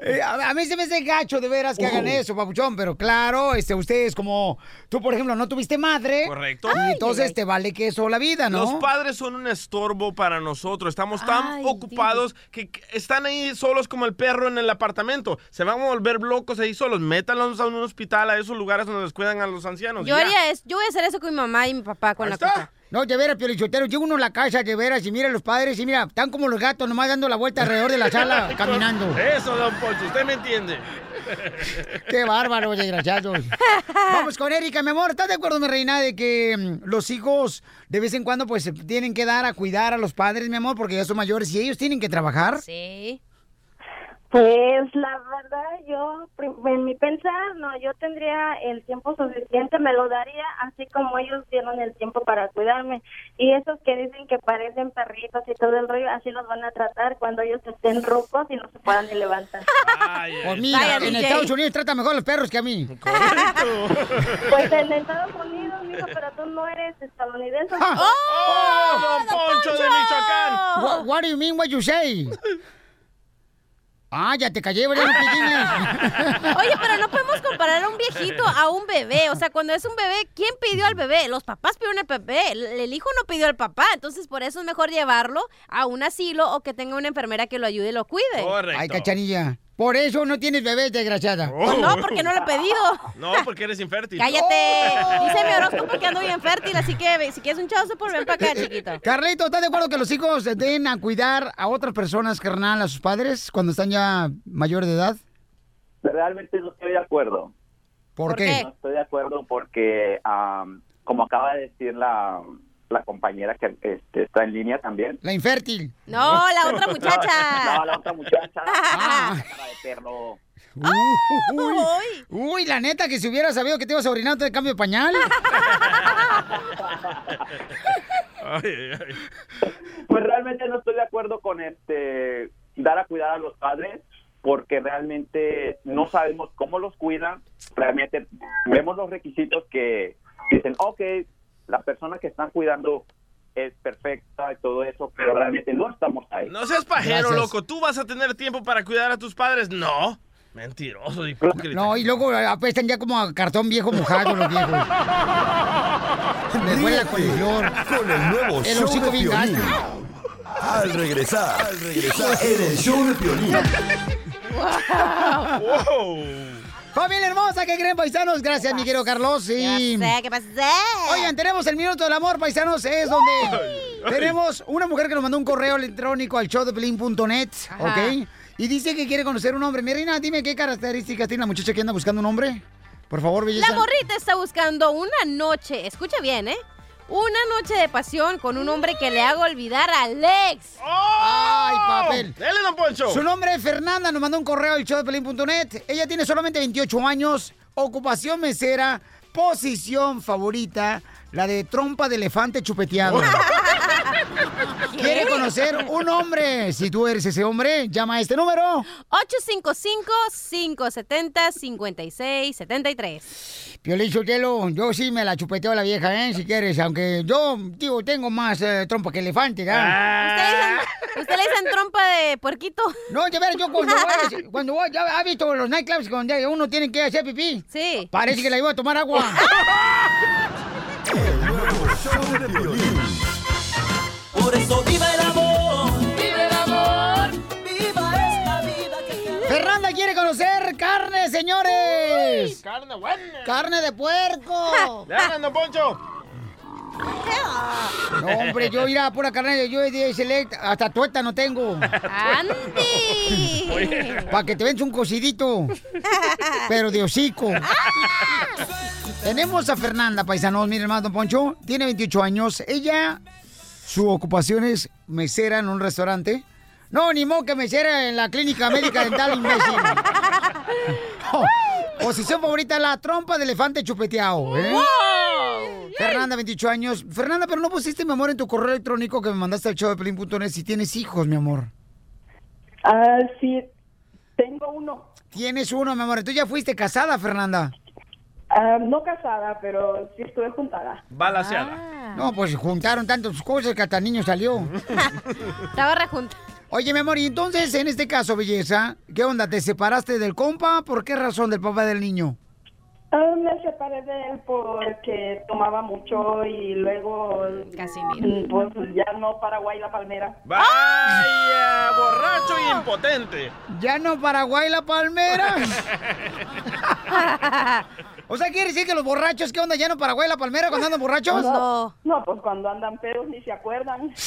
S2: Eh, a, mí se me hace gacho de veras que hagan eso, papuchón, pero claro, este, ustedes como, tú por ejemplo, no tuviste madre.
S3: Correcto.
S2: Y entonces te vale que eso la vida, ¿no?
S3: Los padres son un estorbo para nosotros. Estamos tan ocupados que que están ahí solos como el perro en el apartamento. Se van a volver locos ahí solos. Métanlos a un hospital, a esos lugares donde les cuidan a los ancianos.
S9: Yo
S3: Ya.
S9: haría eso, yo voy a hacer eso con mi mamá y mi papá con la cuca.
S2: No, de veras, Piolichotero, llega uno a la casa, de veras, y mira los padres, y mira, están como los gatos, nomás dando la vuelta alrededor de la sala, caminando.
S3: Eso, don Poncho, usted me entiende.
S2: Qué bárbaro, desgraciados. Vamos con Erika, mi amor. ¿Estás de acuerdo, mi reina, de que mm, los hijos de vez en cuando pues se tienen que dar a cuidar a los padres, mi amor, porque ya son mayores y ellos tienen que trabajar?
S9: Sí.
S22: Pues la verdad, yo, en mi pensar, no, yo tendría el tiempo suficiente, me lo daría así como ellos dieron el tiempo para cuidarme. Y esos que dicen que parecen perritos y todo el rollo, así los van a tratar cuando ellos estén rucos y no se puedan ni levantar.
S2: Pues mira, en Estados Unidos trata mejor a los perros que a mí.
S22: Pues en Estados Unidos, mijo, pero tú no eres estadounidense.
S2: ¡Oh,
S3: don Poncho de Michoacán!
S2: What, what do you mean what you say? Ah, ya te callé, ¿verdad?
S9: Oye, pero no podemos comparar a un viejito a un bebé. O sea, cuando es un bebé, ¿quién pidió al bebé? Los papás pidieron al bebé. El, hijo no pidió al papá. Entonces, por eso es mejor llevarlo a un asilo o que tenga una enfermera que lo ayude y lo cuide.
S2: Ay, cachanilla. Por eso no tienes bebé, desgraciada.
S9: Pues no, porque no lo he pedido.
S3: No, porque eres infértil.
S9: Cállate. Dice mi horóscopo que ando bien fértil, así que si quieres un chavo, por ven para acá, chiquito.
S2: Carlito, ¿estás de acuerdo que los hijos den a cuidar a otras personas, carnal, a sus padres, cuando están ya mayores de edad?
S23: Realmente no estoy de acuerdo.
S2: ¿Por, qué?
S23: No estoy de acuerdo porque, am, como acaba de decir la, la compañera que este, está en línea también.
S2: La infértil.
S9: No, la otra muchacha.
S23: No, la otra muchacha.
S2: Ah.
S23: Cara de perro.
S2: Uy, uy, la neta, que si hubiera sabido que te ibas a orinar de cambio de pañal.
S23: Pues realmente no estoy de acuerdo con este dar a cuidar a los padres porque realmente no sabemos cómo los cuidan. Realmente vemos los requisitos que dicen, ok, la persona que están cuidando es perfecta y todo eso, pero realmente no estamos ahí.
S3: No seas pajero,
S23: Gracias.
S3: loco. ¿Tú vas a tener tiempo para cuidar a tus padres? No. Mentiroso, hipócrita.
S2: No, y luego apestan ya como a cartón viejo mojado los viejos. Me huele a coliflor.
S8: Con el nuevo
S2: El
S8: show de
S2: bien
S8: Piolín. Al regresar, al regresar en el show de Piolín.
S2: Familia hermosa, ¿qué creen, paisanos? Gracias, mi querido Carlos. Y...
S9: sé, ¿qué pasa?
S2: Oigan, tenemos el minuto del amor, paisanos. Es donde tenemos una mujer que nos mandó un correo electrónico al showdepelín.net,
S9: Ajá.
S2: ¿ok? Y dice que quiere conocer un hombre. Mi reina, dime qué características tiene la muchacha que anda buscando un hombre. Por favor, belleza.
S9: La morrita está buscando una noche, escucha bien, ¿eh? Una noche de pasión con un hombre que le haga olvidar a Alex.
S2: ¡Ay, papel!
S3: ¡Dale, don Poncho!
S2: Su nombre es Fernanda, nos mandó un correo al showdepelín.net. Ella tiene solamente 28 años, ocupación mesera, posición favorita, la de trompa de elefante chupeteado. ¿Quiere conocer un hombre? Si tú eres ese hombre, llama a este número.
S9: 855-570-5673.
S2: Piolín Sotelo, yo sí me la chupeteo a la vieja, ¿eh? Si quieres, aunque yo, digo, tengo más eh, trompa que elefante, ¿ya?
S9: ¿Usted le, dicen, ¿Usted le dicen trompa de puerquito?
S2: No, de veras, yo cuando voy, cuando voy, ¿ya ha visto los nightclubs donde uno tiene que hacer pipí?
S9: Sí.
S2: Parece que la iba a tomar agua.
S8: Show de Piolín.
S10: Por eso viva el amor, vive el amor, viva esta vida que
S2: Fernanda quiere conocer carne, señores.
S3: Carne buena.
S2: Carne de puerco.
S3: Le hagan, don Poncho.
S2: No, hombre, yo iré a pura carne, yo de select, hasta tueta no tengo.
S9: ¡Andy!
S2: Para que te venza un cocidito. Pero de hocico. Tenemos a Fernanda, paisanos, miren más, don Poncho. Tiene 28 años. Ella, su ocupación es mesera en un restaurante. No, ni modo que mesera en la clínica médica dental, imbécil. Oh, posición favorita, la trompa de elefante chupeteado. ¿eh? Fernanda, 28 años. Fernanda, pero no pusiste, mi amor, en tu correo electrónico que me mandaste al show de Pelín.net si tienes hijos, mi amor.
S22: Ah, sí, tengo uno.
S2: Tienes uno, mi amor. Tú ya fuiste casada, Fernanda.
S22: Ah, no casada, pero sí estuve juntada.
S3: Balaseada.
S2: No, pues juntaron tantas cosas que hasta niño salió.
S9: Estaba rejunta.
S2: Oye, mi amor, y entonces, en este caso, belleza, ¿qué onda? ¿Te separaste del compa? ¿Por qué razón del papá del niño?
S22: Ah, me separé de él porque tomaba mucho y luego
S9: casi
S22: pues ya no Paraguay la palmera.
S3: ¡Vaya! ¡Borracho y impotente!
S2: ¿Ya no Paraguay la palmera? o sea, ¿quiere decir que los borrachos, qué onda? ¿Ya no Paraguay la palmera cuando andan borrachos?
S22: No, no, pues cuando andan pedos ni se acuerdan.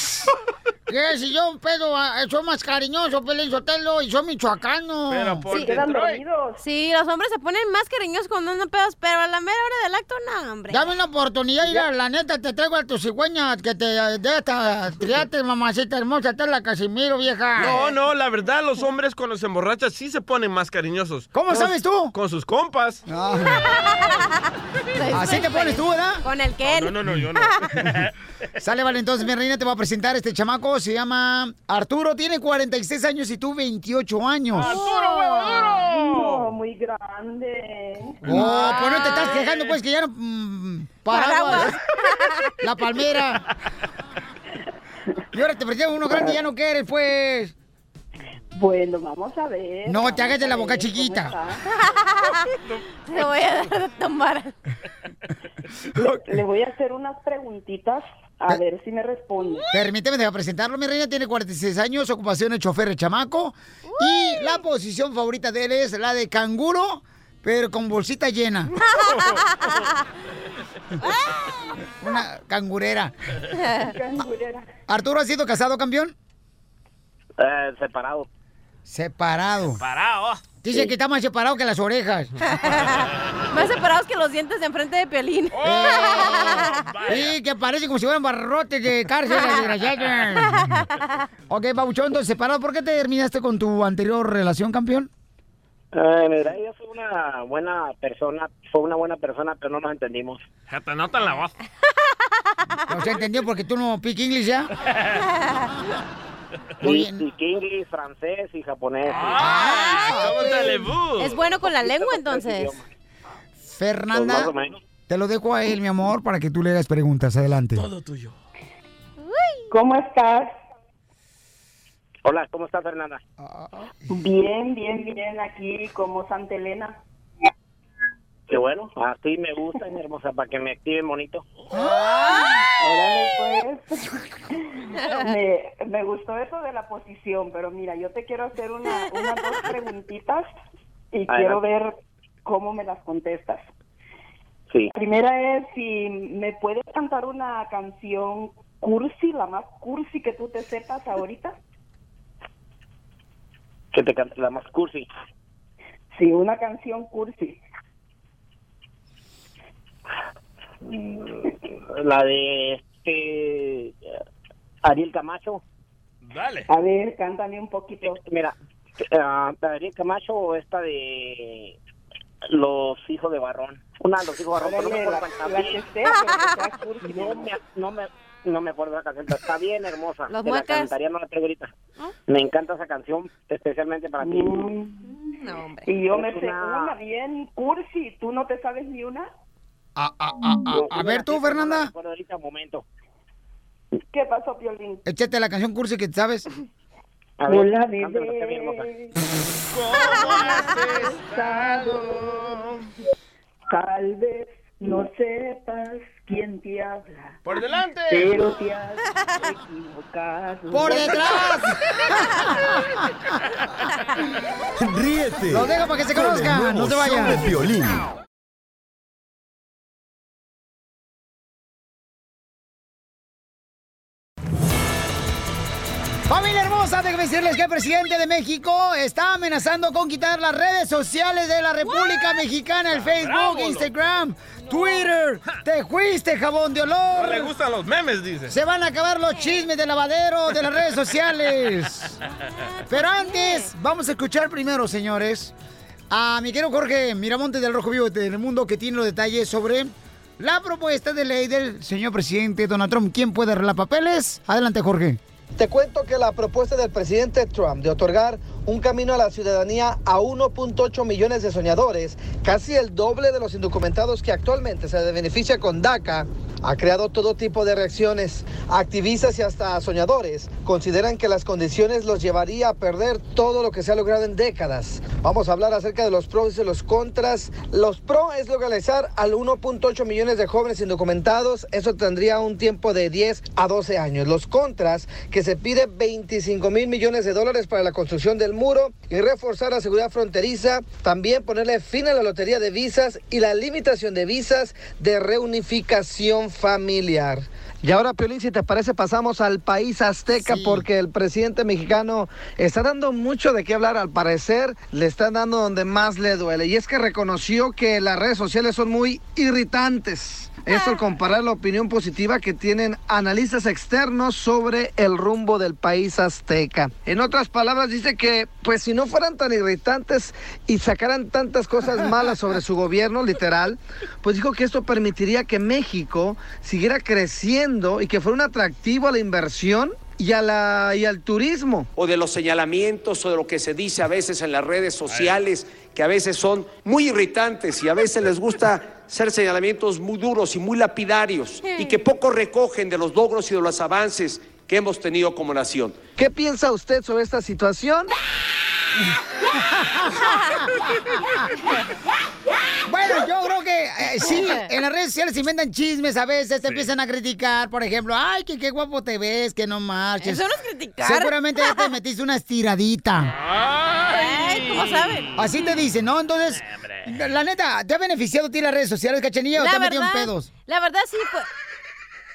S2: ¿Qué? Si yo pedo, ah, soy más cariñoso, Pelín Sotelo, y soy michoacano.
S3: Pero por
S9: Sí.
S3: Detroit.
S9: Sí, los hombres se ponen más cariñosos cuando andan pedos, pero a la mera hora del acto, no, hombre.
S2: Dame una oportunidad, mira, la neta, te traigo a tu cigüeña que te de esta triate, mamacita hermosa, te la Casimiro, vieja.
S3: No, no, la verdad, los hombres cuando se emborrachan sí se ponen más cariñosos.
S2: ¿Cómo
S3: Con-
S2: sabes tú?
S3: Con sus compas.
S2: Así te pones tú, ¿verdad?
S9: Con el Ken.
S3: No, no, no, yo no.
S2: Sale, vale, entonces mi reina te va a presentar este chamaco, se llama Arturo, tiene 46 años y tú 28 años.
S3: ¡Arturo, huevo!
S22: No, muy grande.
S2: Oh, pues no te estás quejando, pues, que ya no... mm, paraguas. La palmera. Y ahora te presento uno grande y ya no quieres, pues.
S22: Bueno, vamos a ver.
S2: No, te hagas de la boca chiquita.
S9: Te voy a dar de tomar.
S22: Le, le voy a hacer unas preguntitas a ver si me responde.
S2: Permíteme deja presentarlo, mi reina tiene 46 años, ocupación de chofer de chamaco. Y la posición favorita de él es la de canguro, pero con bolsita llena. Una cangurera.
S22: Cangurera.
S2: ¿Arturo ha sido casado, campeón?
S24: Eh, separado.
S2: Separado.
S3: Parado.
S2: Dice que está más separado que las orejas.
S9: Más separados que los dientes de enfrente de Piolín.
S2: Sí, que parece como si fueran barrotes de cárcel, desgraciada. Ok, Pabuchón, entonces separado. ¿Por qué te terminaste con tu anterior relación, campeón?
S24: Eh, mira, ella fue una buena persona, fue una buena persona, pero no nos entendimos.
S3: Ya te notan la voz.
S2: No se entendió porque tú no pick English ya. Muy
S24: Y,
S2: bien.
S24: y inglés, francés y japonés.
S3: ¡Ah!
S9: Es bueno con la lengua, entonces.
S2: Fernanda,
S24: Pues
S2: te lo dejo a él, mi amor, para que tú le hagas preguntas. Adelante.
S3: Todo tuyo.
S22: ¿Cómo estás?
S24: Hola, ¿cómo está Fernanda?
S22: Bien, bien, bien, aquí como Santa Elena.
S24: Qué bueno, así me gusta, mi hermosa, para que me activen bonito.
S22: Órale, pues. me, me gustó eso de la posición, pero mira, yo te quiero hacer una, unas dos preguntitas y
S24: Adelante.
S22: quiero ver cómo me las contestas.
S24: Sí.
S22: La primera es si me puedes cantar una canción cursi, la más cursi que tú te sepas ahorita.
S24: Que te cante la más cursi.
S22: Sí, una canción cursi.
S24: La de este Ariel Camacho.
S3: Dale.
S22: A ver, cántame un poquito.
S24: Mira, ah, la de Ariel Camacho o esta de Los hijos de Barrón. Una de los hijos de Barrón, pero no me
S22: la, que sea, que.
S24: No me, no me, no me acuerdo la canción, pero está bien hermosa.
S9: Los
S24: Te la cantaría, no la traigo ahorita. Me encanta esa canción, especialmente para ti.
S22: Mm,
S9: No, hombre.
S22: Y yo me
S24: Es
S22: sé
S24: una-
S22: una bien cursi, ¿tú no te sabes ni una?
S2: A, a- a- a- a ver tú, Fernanda,
S24: ahorita un momento.
S22: ¿Qué pasó, Piolín?
S2: échate la canción cursi que sabes.
S24: A ver,
S22: Hola, bebé.
S3: ¿Cómo has estado?
S22: Tal vez no sepas quién te habla,
S3: ¡Por delante!
S22: pero te has equivocado.
S2: ¡Por detrás!
S8: Ríete.
S2: Lo dejo para que se conozcan, no se vayan.
S8: de Piolín.
S2: Déjenme decirles que el presidente de México está amenazando con quitar las redes sociales de la República Mexicana, el Facebook,
S3: Bravo,
S2: Instagram, Twitter. Te fuiste, jabón de olor.
S3: No le gustan los memes, dice.
S2: Se van a acabar los chismes de lavadero de las redes sociales. Pero antes, vamos a escuchar primero, señores, a mi querido Jorge Miramontes del Rojo Vivo de Telemundo, que tiene los detalles sobre la propuesta de ley del señor presidente Donald Trump. ¿Quién puede arreglar papeles? Adelante, Jorge.
S4: Te cuento que la propuesta del presidente Trump de otorgar un camino a la ciudadanía a 1.8 millones de soñadores, casi el doble de los indocumentados que actualmente se beneficia con DACA, ha creado todo tipo de reacciones. Activistas y hasta soñadores consideran que las condiciones los llevaría a perder todo lo que se ha logrado en décadas. Vamos a hablar acerca de los pros y los contras. Los pros es legalizar al 1.8 millones de jóvenes indocumentados. Eso tendría un tiempo de 10 a 12 años. Los contras, que se pide 25 mil millones de dólares para la construcción del muro y reforzar la seguridad fronteriza. También ponerle fin a la lotería de visas y la limitación de visas de reunificación familiar. Y ahora, Piolín, si te parece, pasamos al país azteca porque el presidente mexicano está dando mucho de qué hablar. Al parecer, le está dando donde más le duele. Y es que reconoció que las redes sociales son muy irritantes. Esto al comparar la opinión positiva que tienen analistas externos sobre el rumbo del país azteca. En otras palabras, dice que, pues si no fueran tan irritantes y sacaran tantas cosas malas sobre su gobierno, literal, pues dijo que esto permitiría que México siguiera creciendo y que fuera un atractivo a la inversión y, a la, y al turismo.
S25: o de los señalamientos o de lo que se dice a veces en las redes sociales, que a veces son muy irritantes y a veces les gusta ser señalamientos muy duros y muy lapidarios y que poco recogen de los logros y de los avances que hemos tenido como nación.
S4: ¿Qué piensa usted sobre esta situación?
S2: Bueno, yo creo que eh, sí, en las redes sociales se inventan chismes a veces, te empiezan a criticar, por ejemplo, ay, que qué guapo te ves, que no marches.
S9: Eso no es criticar.
S2: Seguramente ya te metiste una estiradita.
S9: Ay, ¿cómo saben?
S2: Así te dicen, ¿no? Entonces, la neta, ¿te ha beneficiado a ti las redes sociales, cachanilla, o te ha metido en
S9: verdad,
S2: pedos?
S9: La verdad sí, pues...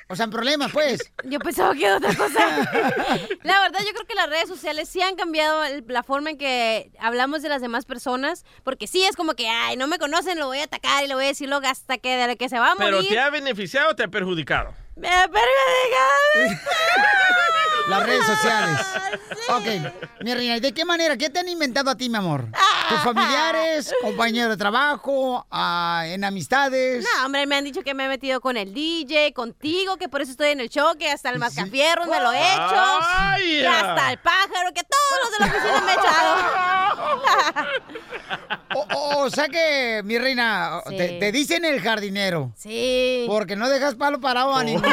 S2: O sea, en problemas, pues.
S9: Yo pensaba que era otra cosa. La verdad, yo creo que las redes sociales sí han cambiado el- la forma en que hablamos de las demás personas. Porque sí es como que, ay, no me conocen, lo voy a atacar y le voy a decir luego hasta que, de que se va a
S3: ¿Pero
S9: morir.
S3: te ha beneficiado o te ha perjudicado?
S9: Me ha perjudicado.
S2: Las redes sociales. Ok, mi reina, ¿y ¿de qué manera? ¿Qué te han inventado a ti, mi amor? ¿Tus familiares, compañeros de trabajo, ah, en amistades?
S9: No, hombre, me han dicho que me he metido con el DJ, contigo, que por eso estoy en el show, que hasta el mascafierro me lo he hecho.
S2: ¡Ay!
S9: Que hasta el pájaro, que todos los de la oficina me he echado.
S2: O, o- o sea que, mi reina,
S9: Sí.
S2: te, te dicen el jardinero.
S9: Sí.
S2: Porque no dejas palo parado a ninguno.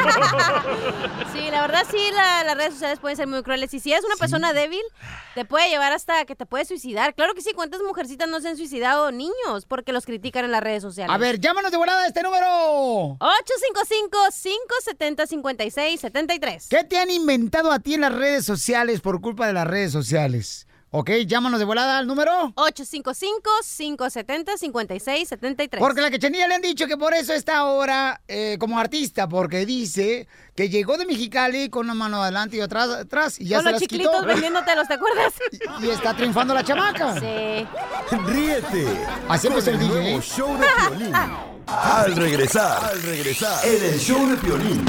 S9: Sí, la verdad sí, la- las redes sociales pueden ser muy crueles. Y si eres una persona débil, te puede llevar hasta que te puedes suicidar. Claro que sí, ¿cuántas mujercitas no se han suicidado niños porque los critican en las redes sociales?
S2: A ver, llámanos de volada a este número.
S9: 855-570-5673.
S2: ¿Qué te han inventado a ti en las redes sociales por culpa de las redes sociales? Ok, llámanos de volada al número.
S9: 855-570-5673.
S2: Porque la quechanilla le han dicho que por eso está ahora eh, como artista, porque dice que llegó de Mexicali con una mano adelante y otra atrás y ya
S9: Con
S2: se
S9: los
S2: las
S9: chiclitos
S2: quitó.
S9: vendiéndotelos, ¿te acuerdas?
S2: Y está triunfando la chamaca.
S9: Sí.
S8: Ríete
S2: Así empezó el
S8: el
S2: DJ.
S8: nuevo show de Piolín. Al regresar, al regresar, en el show de Piolín.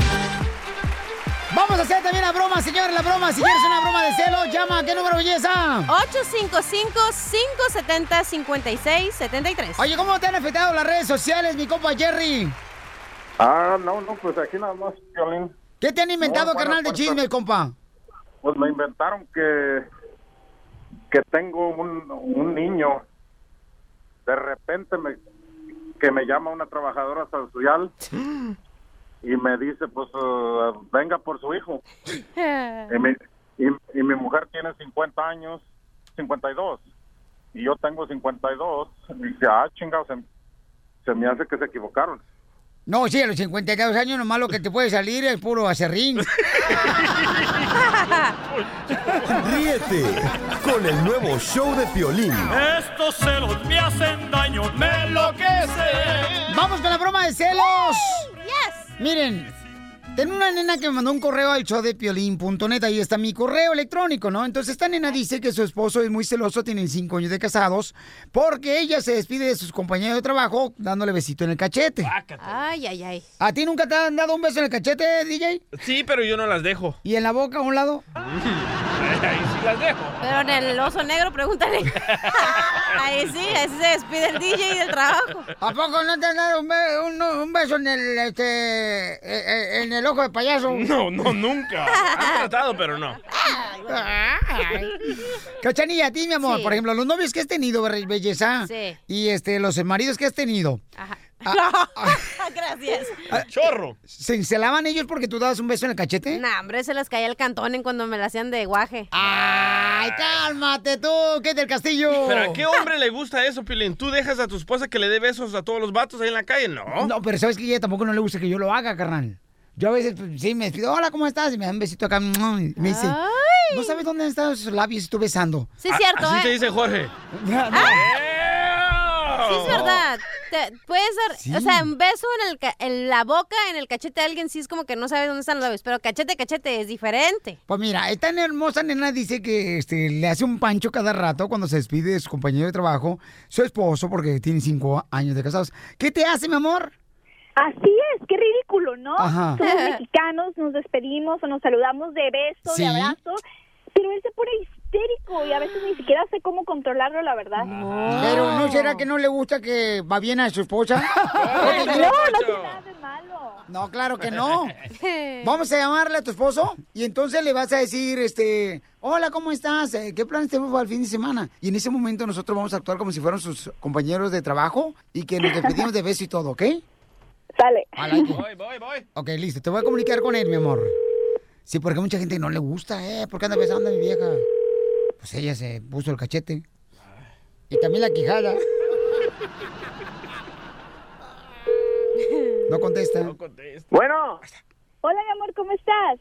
S2: Vamos a hacer también la broma, señores, la broma. Si quieres una broma de celo, llama. ¿A qué número, belleza?
S9: 855-570-5673.
S2: Oye, ¿cómo te han afectado las redes sociales, mi compa Jerry?
S26: Ah, no, no, pues aquí nada más, Piolín.
S2: ¿Qué te han inventado,
S26: No, bueno,
S2: carnal, de
S26: pues,
S2: chisme, compa?
S26: Pues me inventaron que, que tengo un, un niño. De repente me, que me llama una trabajadora social y me dice, pues, eh, venga por su hijo. Y mi, y, y mi mujer tiene 50 años, 52, y yo tengo 52. Y dice, ah, chingados, se, se me hace que se equivocaron.
S2: No, sí, a los 52 años nomás lo que te puede salir es puro acerrín.
S8: Ríete con el nuevo show de Piolín.
S10: Estos celos me hacen daño, me enloquece.
S2: ¡Vamos con la broma de celos! Miren, tengo una nena que me mandó un correo al show de piolín.net, ahí está mi correo electrónico, ¿no? Entonces esta nena dice que su esposo es muy celoso, tienen cinco años de casados, porque ella se despide de sus compañeros de trabajo dándole besito en el cachete.
S9: Ay, ay, ay.
S2: ¿A ti nunca te han dado un beso en el cachete, DJ?
S3: Sí, pero yo no las dejo.
S2: ¿Y en la boca a un lado?
S3: Las dejo.
S9: Pero en el oso negro, pregúntale. Ahí sí, ahí se despide el DJ del trabajo.
S2: ¿A poco no te han dado un, be- un- un beso en el, este, eh, eh, en el ojo de payaso?
S3: No, no, nunca. Han tratado, pero no.
S2: Cachanilla, a ti, mi amor,
S9: Sí.
S2: por ejemplo, los novios que has tenido, be- belleza,
S9: Sí.
S2: y este, los maridos que has tenido,
S9: Ajá. Gracias.
S3: Chorro.
S2: ¿Se encelaban ellos porque tú dabas un beso en el cachete?
S9: Nah, hombre, se les caía el cantón en cuando me la hacían de guaje.
S2: ¡Ay, cálmate tú! ¿Qué es del castillo?
S3: ¿Pero a qué hombre le gusta eso, Pilín? ¿Tú dejas a tu esposa que le dé besos a todos los vatos ahí en la calle? No.
S2: No, pero sabes que a ella tampoco no le gusta que yo lo haga, carnal. Yo a veces, pues, sí, me despido, hola, ¿cómo estás? Y me dan un besito acá, ¡mua! y me dice, ¿no sabes dónde están esos labios y tú besando?
S9: Sí, es cierto,
S3: Así
S9: ¿eh?
S3: te dice Jorge.
S9: Sí, es verdad. Te- puedes dar, o sea, un beso en, el ca- en la boca, en el cachete de alguien, sí es como que no sabes dónde están los labios, pero cachete, cachete es diferente.
S2: Pues mira, esta hermosa nena dice que este, le hace un pancho cada rato cuando se despide de su compañero de trabajo, su esposo, porque tiene cinco años de casados. ¿Qué te hace, mi amor?
S27: Así es, qué ridículo, ¿no?
S2: Ajá.
S27: Somos mexicanos, nos despedimos o nos saludamos de beso,
S2: Sí.
S27: de abrazo, pero él se pone histérico y a veces ni siquiera sé cómo controlarlo, la verdad.
S2: Pero ¿no será que no le gusta que va bien a su esposa?
S27: No, no tiene nada de malo.
S2: No, claro que no. Vamos a llamarle a tu esposo y entonces le vas a decir, este, hola, ¿cómo estás? Eh, ¿Qué planes tenemos para el fin de semana? Y en ese momento nosotros vamos a actuar como si fueran sus compañeros de trabajo y que nos despedimos de beso y todo, ¿ok?
S27: Sale.
S3: Voy, voy, voy.
S2: Ok, listo. Te voy a comunicar con él, mi amor. Sí, porque a mucha gente no le gusta, ¿eh? ¿Por qué anda besando a mi vieja? Pues ella se puso el cachete. Y también la quijada. No contesta.
S17: Bueno.
S27: Hola, mi amor, ¿cómo estás?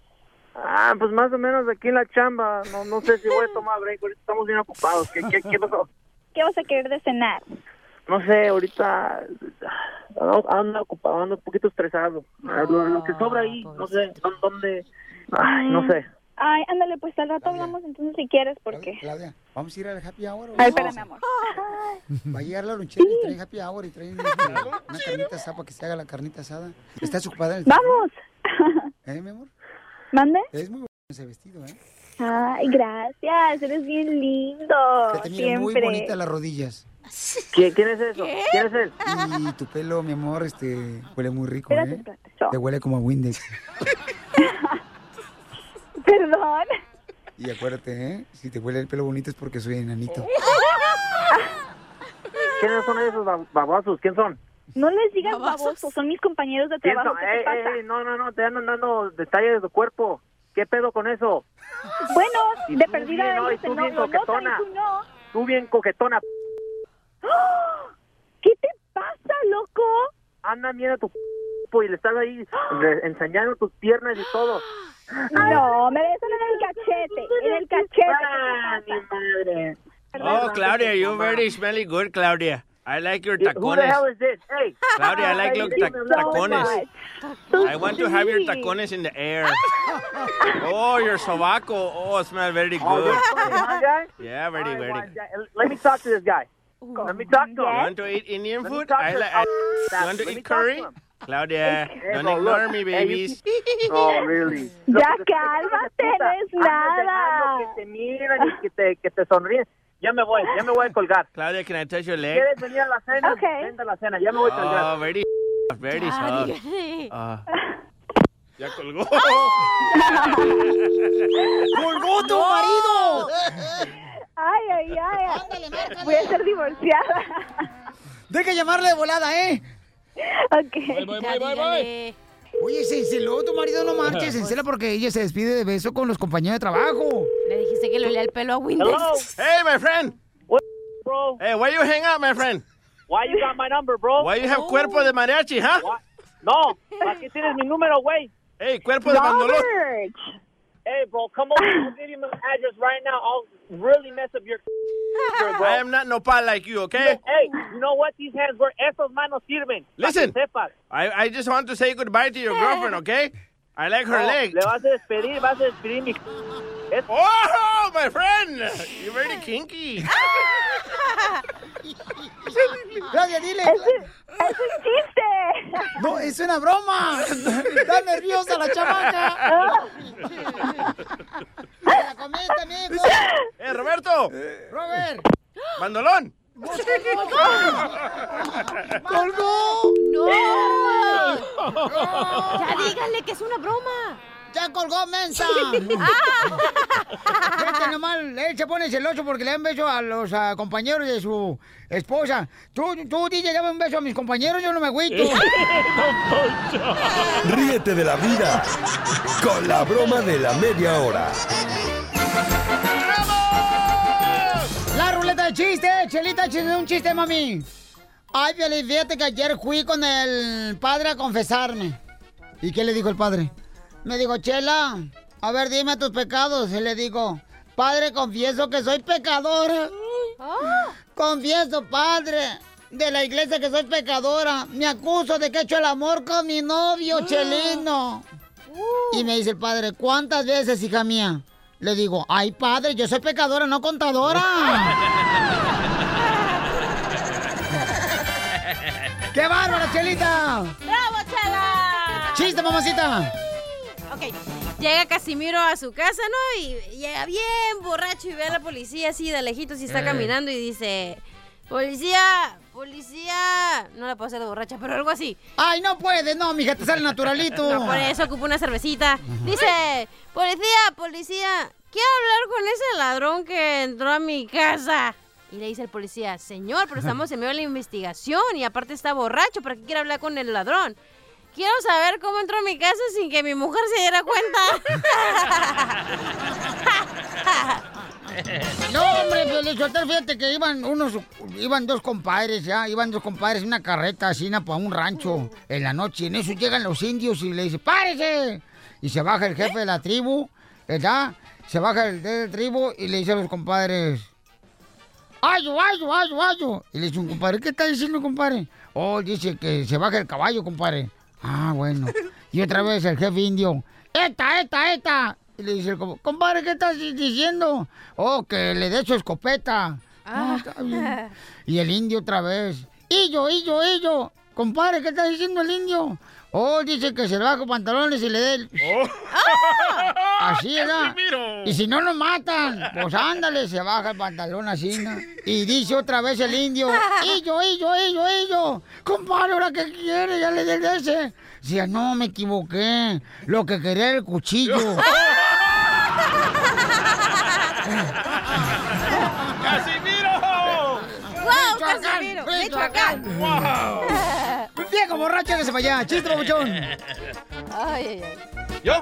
S17: Ah, pues más o menos aquí en la chamba. No, no sé si voy a tomar break. Ahorita estamos bien ocupados. ¿Qué, qué, qué pasó?
S27: ¿Qué vas a querer de cenar?
S17: No sé, ahorita ando, ando ocupado, ando un poquito estresado. Ah, Lo, lo que sobra ahí, no sé, ¿dó- ¿dónde? Ay, no sé.
S27: Ay, ándale, pues al rato hablamos entonces si quieres, porque...
S2: Claudia, ¿vamos a ir al happy hour?
S27: Ay, espérame, amor.
S2: Va a llegar la lonchera y trae happy hour y trae una, una carnita asada para que se haga la carnita asada. ¿Estás ocupada? En el
S27: ¡Vamos!
S2: ¿Eh, mi amor?
S27: ¿Mande?
S2: Es muy bueno ese vestido, ¿eh?
S27: Ay, gracias, eres bien lindo.
S2: Que te mira
S27: Siempre.
S2: muy bonita las rodillas.
S17: ¿Quién, quién es eso? ¿Quién es él?
S2: Y tu pelo, mi amor, este, huele muy rico,
S27: Espérate,
S2: ¿eh? Te huele como a Windex.
S27: Perdón.
S2: Y acuérdate, ¿eh? Si te huele el pelo bonito es porque soy enanito.
S17: ¿Quiénes son esos bab- babosos? ¿Quién son?
S27: No les digas babosos, son mis compañeros de
S17: ¿Quién
S27: trabajo.
S17: son?
S27: ¿Qué te
S17: Ey,
S27: pasa?
S17: ey, ey, no, no, no, te andan dando detalles de tu cuerpo. ¿Qué pedo con eso?
S27: Bueno,
S17: Y
S27: de
S17: tú
S27: perdida
S17: bien, ¿no? Y
S27: ellos se
S17: tú
S27: no,
S17: bien
S27: notan
S17: coquetona.
S27: tú no.
S17: Tú bien coquetona.
S27: ¡Ah! ¿Qué te pasa, loco?
S17: Anda, mira tu p- y le estás ahí re- enseñando tus piernas y todo.
S27: No, me besan en el cachete, en el cachete.
S17: Ah, mi madre.
S3: Oh, Claudia, you're very smelly good, Claudia. I like your tacones.
S17: Who the
S3: tacones.
S17: hell is this? Hey.
S3: Claudia, I like your ta- tacones.
S27: So
S3: I want to have your tacones in the air. Oh, your sobaco. Oh, it smells very
S17: Oh,
S3: good.
S17: this funny, huh, guy?
S3: Yeah, very,
S17: All right,
S3: very good.
S17: Let me talk to this guy. Let me talk to
S3: You
S17: him.
S3: want to eat Indian food?
S17: talk
S3: I like. you want to eat curry? Claudia, don't ignore me, babies.
S17: Oh, really?
S27: Ya cálmate, no es nada.
S17: que te miran y que te, que te sonríen. Ya me voy, ya me voy a colgar.
S3: Claudia, can I touch your leg?
S17: ¿Quieres venir a la cena?
S27: Ok.
S17: Vente a la cena, ya me voy a colgar.
S3: Oh, very, very
S9: Ya,
S3: soft. Ah. ya colgó.
S2: ¡Colgó tu marido!
S27: Ay, ay, ay. Voy a ser divorciada.
S2: Deja llamarle de volada, ¿eh?
S27: Ok.
S3: Voy, voy,
S9: Ya,
S3: voy, voy, voy.
S9: dígale.
S2: Oye, se enceló tu marido, no marches. Encela porque ella se despide de beso con los compañeros de trabajo.
S9: Le dijiste que le olía el pelo a Windex.
S17: Hello,
S3: Hey, my friend.
S17: bro.
S3: Hey, where you hang out, my friend?
S17: Why you got my number, bro?
S3: Why you have cuerpo de mariachi, huh?
S17: What? No, aquí tienes mi número, güey.
S3: Hey, cuerpo de bandolón.
S27: Robert.
S17: Hey, bro, come over. I'll give you my address right now. I'll really mess up your bro.
S3: I am not nopal like you, okay?
S17: Hey, you know what? These hands work. Esos manos sirven. Pa'
S3: Listen.
S17: que.
S3: I, I just want to say goodbye to your girlfriend, okay? I like her
S17: No,
S3: leg.
S17: Le vas a despedir, vas a despedir mi...
S3: Oh, my friend! You're very kinky.
S2: Claudia, dile.
S27: Es un, es un chiste.
S2: No, es una broma. Está nerviosa la chamaca. La comiste, amigo.
S3: Eh, Roberto.
S2: Robert.
S3: Bandolón.
S2: ¡Colgó!
S9: ¡No! Ya díganle que es una broma.
S2: ¡Ya colgó, mensa! Este nomás, él se pone celoso porque le da un beso a los ah, compañeros de su esposa. Tú, tú, DJ, dame un beso a mis compañeros, yo no me agüito.
S8: Ríete de la vida con la broma de la media hora.
S2: La ruleta de chistes, Chelita, chiste un chiste, mami. Ay, fíjate que ayer fui con el padre a confesarme. ¿Y qué le dijo el padre? Me dijo, Chela, a ver, dime tus pecados. Y le digo, padre, confieso que soy pecadora. Confieso, padre, de la iglesia que soy pecadora. Me acuso de que he hecho el amor con mi novio, Chelino. Y me dice el padre, ¿cuántas veces, hija mía? Le digo, ay, padre, yo soy pecadora, no contadora. ¡Qué bárbara, Chelita!
S9: ¡Bravo, Chela!
S2: ¡Chiste, mamacita!
S9: Ok, llega Casimiro a su casa, ¿no? Y llega bien borracho y ve a la policía así de lejitos y está
S2: Eh.
S9: caminando y dice... Policía, policía... No la puedo hacer de borracha, pero algo así.
S2: ¡Ay, no puede! No, mija, te sale naturalito.
S9: No, por eso ocupo una cervecita. Dice, policía, policía, quiero hablar con ese ladrón que entró a mi casa. Y le dice el policía, señor, pero estamos en medio de la investigación y aparte está borracho, ¿para qué quiere hablar con el ladrón? Quiero saber cómo entró a mi casa sin que mi mujer se diera cuenta.
S2: No, hombre, Piolichotero, fíjate que iban unos, iban dos compadres, ya, iban dos compadres en una carreta así, para un rancho en la noche. En eso llegan los indios y le dicen, ¡párese! Y se baja el jefe de la tribu, ¿verdad? Se baja el de la tribu y le dice a los compadres, ¡ayo, ayo, ayo, ayo! Y le dice un compadre, ¿qué está diciendo, compadre? Oh, dice que se baja el caballo, compadre. Ah, bueno. Y otra vez el jefe indio, ¡eta, eta, eta! Y le dice el compadre, ¿qué estás diciendo? Oh, que le dé su escopeta. Ah. Y el indio otra vez, ¡illo, illo, illo! Compadre, ¿qué está diciendo el indio? Oh, dice que se le baja los pantalones y le dé el... Así, ¿verdad? Y si no nos matan, pues ándale, se baja el pantalón así, ¿no? Y dice otra vez el indio, ¡illo, illo, illo, illo! Compadre, ¿ahora qué quiere? Ya le dé ese. Decía, no, me equivoqué. Lo que quería era el cuchillo.
S10: ¡Casimiro!
S9: ¡Wow, Casimiro! ¡Michoacán!
S2: ¡Un viejo borracho que se vaya! ¡Chiste, babuchón!
S9: Ay, ay, ay.
S3: ¿Yo?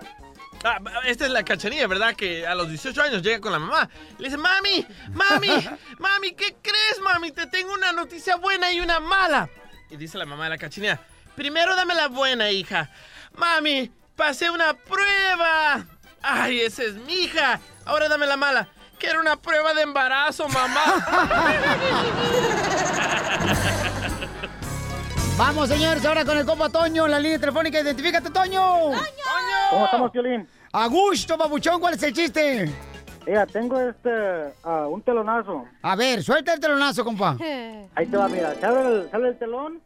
S3: Ah, esta es la cachanilla, ¿verdad? Que a los 18 años llega con la mamá. Le dice, mami, mami, mami, ¿qué crees, mami? Te tengo una noticia buena y una mala. Y dice la mamá de la cachanilla, primero dame la buena, hija. Mami, pasé una prueba. Ay, esa es mi hija. Ahora dame la mala. Quiero una prueba de embarazo, mamá.
S2: Vamos, señores, ahora con el compa Toño, la línea telefónica. Identifícate, Toño.
S28: ¿Cómo estamos, Piolín?
S2: A gusto, babuchón, ¿cuál es el chiste?
S28: Mira, tengo este, ah, un telonazo.
S2: A ver, suelta el telonazo, compa.
S28: Ahí te va, mira, se abre el, telón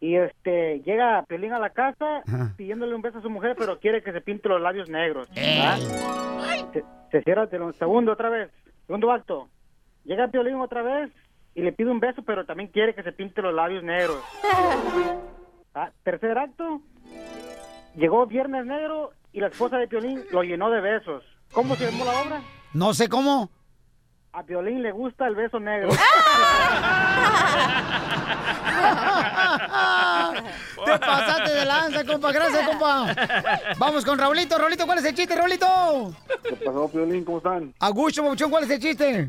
S28: y este, llega Piolín a la casa pidiéndole un beso a su mujer, pero quiere que se pinte los labios negros. ¿verdad? Se, se cierra el telón. Segundo, otra vez. Segundo acto. Llega Piolín otra vez y le pide un beso, pero también quiere que se pinte los labios negros. Ah, tercer acto. Llegó Viernes Negro y la esposa de Piolín lo llenó de besos. ¿Cómo se llamó la obra?
S2: No sé cómo.
S28: A Piolín le gusta el beso negro.
S2: Te pasaste de lanza, compa. Gracias, compa. Vamos con Raulito. Raulito, ¿cuál es el chiste, Raulito?
S17: ¿Qué pasó, Piolín? ¿Cómo están?
S2: A gusto, babuchón, ¿cuál es el chiste?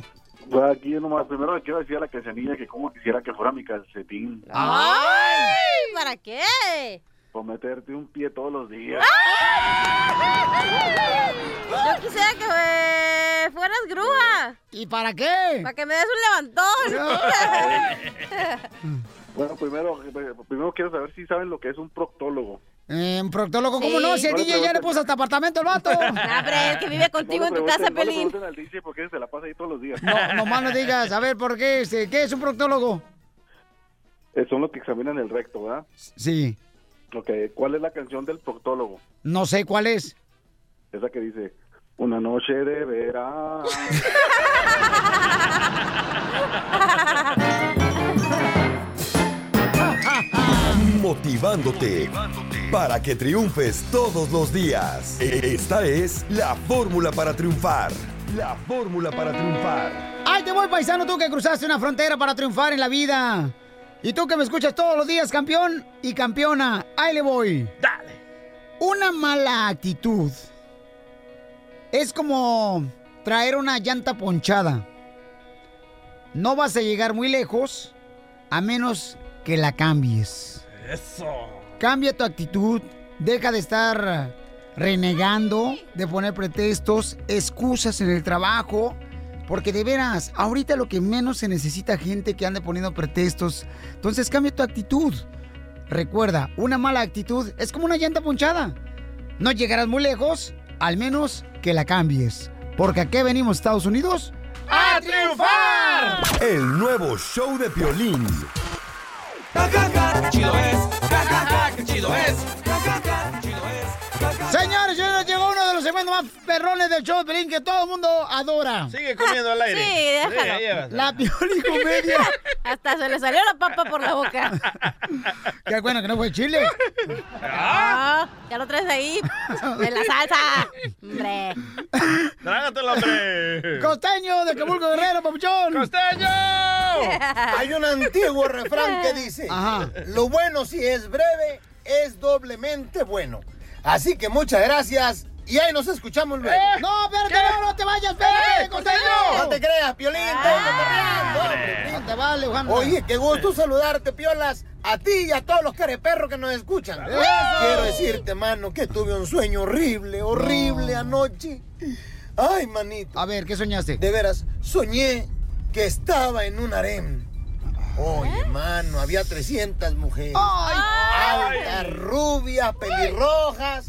S17: Pues aquí nomás, primero le quiero decir a la cachanilla que como quisiera que fuera mi calcetín.
S9: ¡Ay! ¿Para qué?
S17: Por meterte un pie todos los días.
S9: Yo quisiera que eh, fueras grúa.
S2: ¿Y para qué?
S9: Para que me des un levantón.
S17: Bueno, primero, eh, primero quiero saber si saben lo que es un proctólogo.
S2: Eh, un proctólogo, ¿cómo
S9: Sí.
S2: no? Si el
S17: No
S2: DJ ya le puso hasta apartamento al vato.
S9: Hombre, el que vive contigo en tu
S17: pregunten-
S9: casa,
S17: no
S9: Pelín.
S17: pregunten al DJ porque se la pasa ahí todos los días.
S2: No, nomás no digas. A ver, ¿por qué? Este, ¿Qué es un proctólogo?
S17: Eh, son los que examinan el recto, ¿verdad?
S2: Sí.
S17: Ok, ¿cuál es la canción del proctólogo?
S2: No sé cuál es.
S17: Esa que dice, una noche de verano.
S8: motivándote para que triunfes todos los días. E- Esta es la fórmula para triunfar. La fórmula para triunfar.
S2: ¡Ay, te voy, paisano, tú que cruzaste una frontera para triunfar en la vida! Y tú que me escuchas todos los días, campeón y campeona, ahí le voy. Dale. Una mala actitud es como traer una llanta ponchada. No vas a llegar muy lejos a menos que la cambies.
S3: Eso.
S2: Cambia tu actitud, deja de estar renegando, de poner pretextos, excusas en el trabajo, porque de veras, ahorita lo que menos se necesita gente que ande poniendo pretextos. Entonces cambia tu actitud. Recuerda, una mala actitud es como una llanta ponchada. No llegarás muy lejos, al menos que la cambies. Porque aquí venimos, Estados Unidos,
S8: ¡A triunfar! El nuevo show de Piolín.
S10: Chido es, qué chido es.
S2: Señores, señores, llegó uno de los segmentos más perrones del show de Pelín que todo el mundo adora.
S3: Sigue comiendo al aire.
S9: Sí, déjalo.
S3: llevas.
S2: La Piolín Comedia.
S9: Hasta se le salió la papa por la boca.
S2: Qué bueno que no fue chile.
S9: Ah, ya lo traes ahí. De la salsa. Hombre.
S3: Trágatelo, hombre.
S2: Costeño de Acapulco Guerrero, papuchón.
S3: ¡Costeño!
S29: Hay un antiguo refrán que dice, lo bueno si es breve, es doblemente bueno. Así que muchas gracias y ahí nos escuchamos luego.
S2: Eh, No, espérate, no, no te vayas, espérate,
S29: ¿Eh? No te creas, Piolín, estoy cotorreando, hombre.
S2: No te vale, Juan.
S29: Oye, qué gusto saludarte, Piolas, a ti y a todos los careperros que nos escuchan.
S2: ¡Eso!
S29: Quiero decirte, mano, que tuve un sueño horrible, horrible anoche. Ay, manito.
S2: A ver, ¿qué soñaste?
S29: De veras, soñé que estaba en un harem. Oye, mano, había 300 mujeres. Altas, rubias, pelirrojas,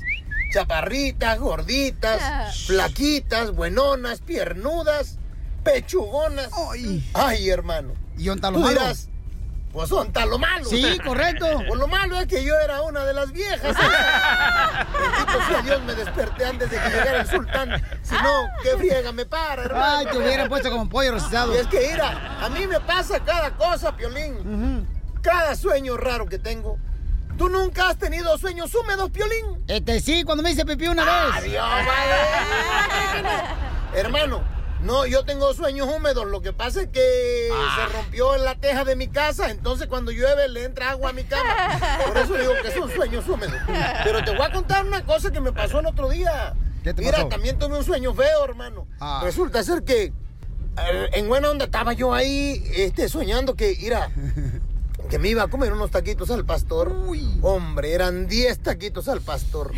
S29: chaparritas, gorditas, flaquitas, buenonas, piernudas, pechugonas. Ay, hermano.
S2: ¿Y dónde está lo
S29: Tú
S2: malo?
S29: dirás, pues son tan lo malo.
S2: Sí, correcto.
S29: Pues lo malo es que yo era una de las viejas. Bendito sea Dios, me desperté antes de que llegara el sultán. Si no, qué friega me para, hermano.
S2: Ay, te hubiera puesto como pollo rostizado.
S29: Y es que, mira, a mí me pasa cada cosa, Piolín. Cada sueño raro que tengo. ¿Tú nunca has tenido sueños húmedos, Piolín?
S2: Este sí, cuando me hice pipí una vez.
S29: Adiós, vale. Hermano, no, yo tengo sueños húmedos. Lo que pasa es que se rompió la teja de mi casa, entonces cuando llueve le entra agua a mi cama. Por eso digo que son sueños húmedos. Pero te voy a contar una cosa que me pasó el otro día.
S2: ¿Qué te
S29: Mira,
S2: pasó?
S29: también tuve un sueño feo, hermano.
S2: Ah.
S29: Resulta ser que eh, en buena onda estaba yo ahí este, soñando que, mira, que me iba a comer unos taquitos al pastor. Hombre, eran 10 taquitos al pastor.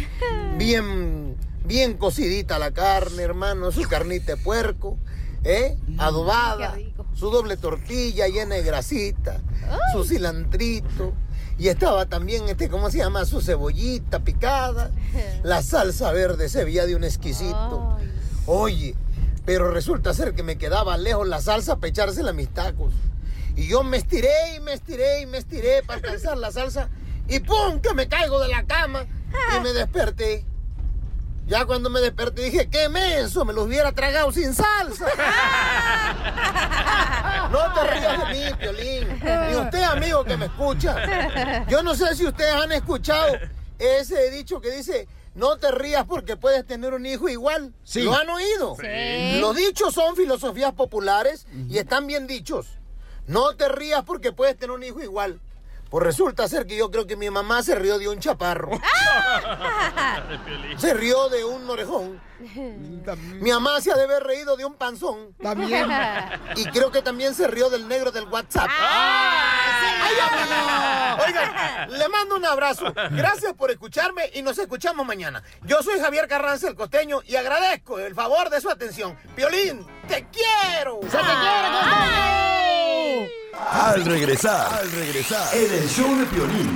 S29: Bien, bien cocidita la carne, hermano, su carnita de puerco, ¿eh? Adobada, su doble tortilla llena de grasita, su cilantrito. Y estaba también, este, ¿cómo se llama? Su cebollita picada. La salsa verde se veía de un exquisito. Oye, pero resulta ser que me quedaba lejos la salsa para echársela a mis tacos. Y yo me estiré y me estiré y me estiré para alcanzar la salsa. Y ¡pum! que me caigo de la cama y me desperté. Ya cuando me desperté dije, qué menso, me los hubiera tragado sin salsa. No te rías de mí, Piolín. Ni usted, amigo que me escucha. Yo no sé si ustedes han escuchado ese dicho que dice, no te rías porque puedes tener un hijo igual.
S2: Sí.
S29: ¿Lo han oído?
S2: Sí.
S29: Los dichos son filosofías populares y están bien dichos. No te rías porque puedes tener un hijo igual. Pues resulta ser que yo creo que mi mamá se rió de un chaparro. Se rió de un orejón. Mi mamá se ha de haber reído de un panzón.
S2: También.
S29: Y creo que también se rió del negro del WhatsApp. ¡Ay, amigo! Oigan, le mando un abrazo. Gracias por escucharme y nos escuchamos mañana. Yo soy Javier Carranza, el costeño, y agradezco el favor de su atención. Piolín, te quiero.
S2: ¡Se te quiere, costeño!
S8: Al regresar, al regresar, en el show de Piolín.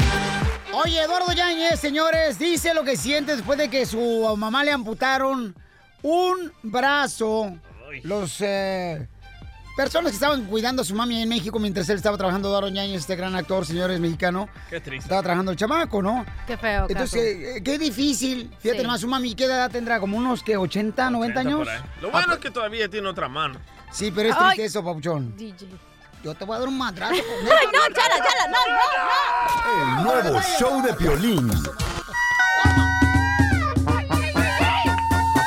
S2: Oye, Eduardo Yáñez, señores, dice lo que siente después de que su mamá le amputaron un brazo. Los eh, personas que estaban cuidando a su mami en México mientras él estaba trabajando, Eduardo Yáñez, este gran actor, señores, mexicano.
S3: Qué triste.
S2: Estaba trabajando el chamaco, ¿no?
S9: Qué feo.
S2: Entonces, eh, qué difícil. Fíjate
S9: Sí.
S2: nomás, su mami, ¿qué edad tendrá? ¿Como unos que 80, 90 años?
S3: Lo bueno es que todavía tiene otra mano.
S2: Sí, pero es
S9: Ay.
S2: triste eso, Papuchón.
S9: DJ.
S2: Yo te voy a dar un madrazo.
S9: Ay, no, chala, chala, no, no, no.
S8: El nuevo show de Piolín.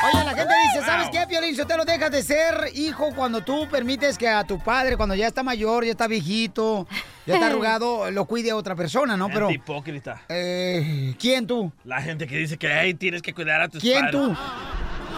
S2: Oye, la gente dice, ¿sabes qué, Piolín? Si te lo dejas de ser hijo cuando tú permites que a tu padre, cuando ya está mayor, ya está viejito, ya está arrugado, lo cuide a otra persona, ¿no? Pero,
S3: hipócrita.
S2: eh, ¿quién tú?
S3: La gente que dice que ay, tienes que cuidar a tus
S2: ¿Quién
S3: padres.
S2: tú?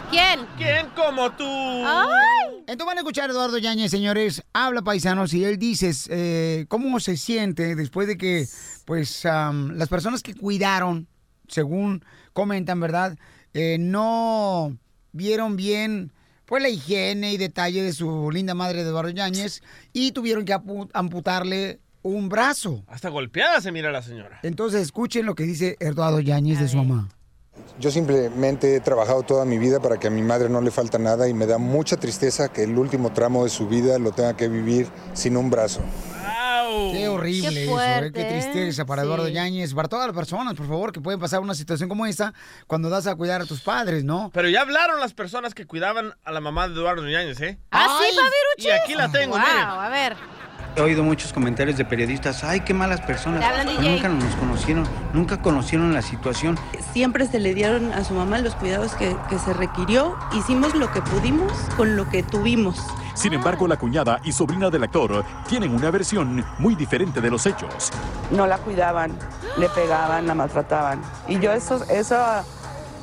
S9: ¿Quién?
S3: ¿Quién como tú?
S2: Entonces van a escuchar a Eduardo Yañez, señores. Habla paisanos y él dice eh, cómo se siente después de que, pues, las personas que cuidaron, según comentan, ¿verdad? Eh, no vieron bien, pues, la higiene y detalle de su linda madre de Eduardo Yañez y tuvieron que amputarle un brazo.
S3: Hasta golpeada se mira la señora.
S2: Entonces escuchen lo que dice Eduardo Yañez de su mamá.
S20: Yo simplemente he trabajado toda mi vida para que a mi madre no le falta nada y me da mucha tristeza que el último tramo de su vida lo tenga que vivir sin un brazo.
S2: Qué horrible
S20: Qué
S2: eso, ¿eh? qué tristeza para
S20: sí.
S2: Eduardo Yáñez, para todas las personas, por favor, que pueden pasar una situación como esta cuando das a cuidar a tus padres, ¿no?
S3: Pero ya hablaron las personas que cuidaban a la mamá de Eduardo Ñañez, ¿eh?
S9: ¿Ah, sí?
S3: Y aquí la tengo,
S9: wow,
S3: miren.
S9: a ver.
S30: He oído muchos comentarios de periodistas, ay, qué malas personas,
S9: DJ.
S30: nunca nos conocieron, nunca conocieron la situación.
S31: Siempre se le dieron a su mamá los cuidados que, que se requirió. Hicimos lo que pudimos con lo que tuvimos.
S32: Sin embargo, la cuñada y sobrina del actor tienen una versión muy diferente de los hechos.
S33: no la cuidaban, le pegaban, la maltrataban. Y yo esos, eso,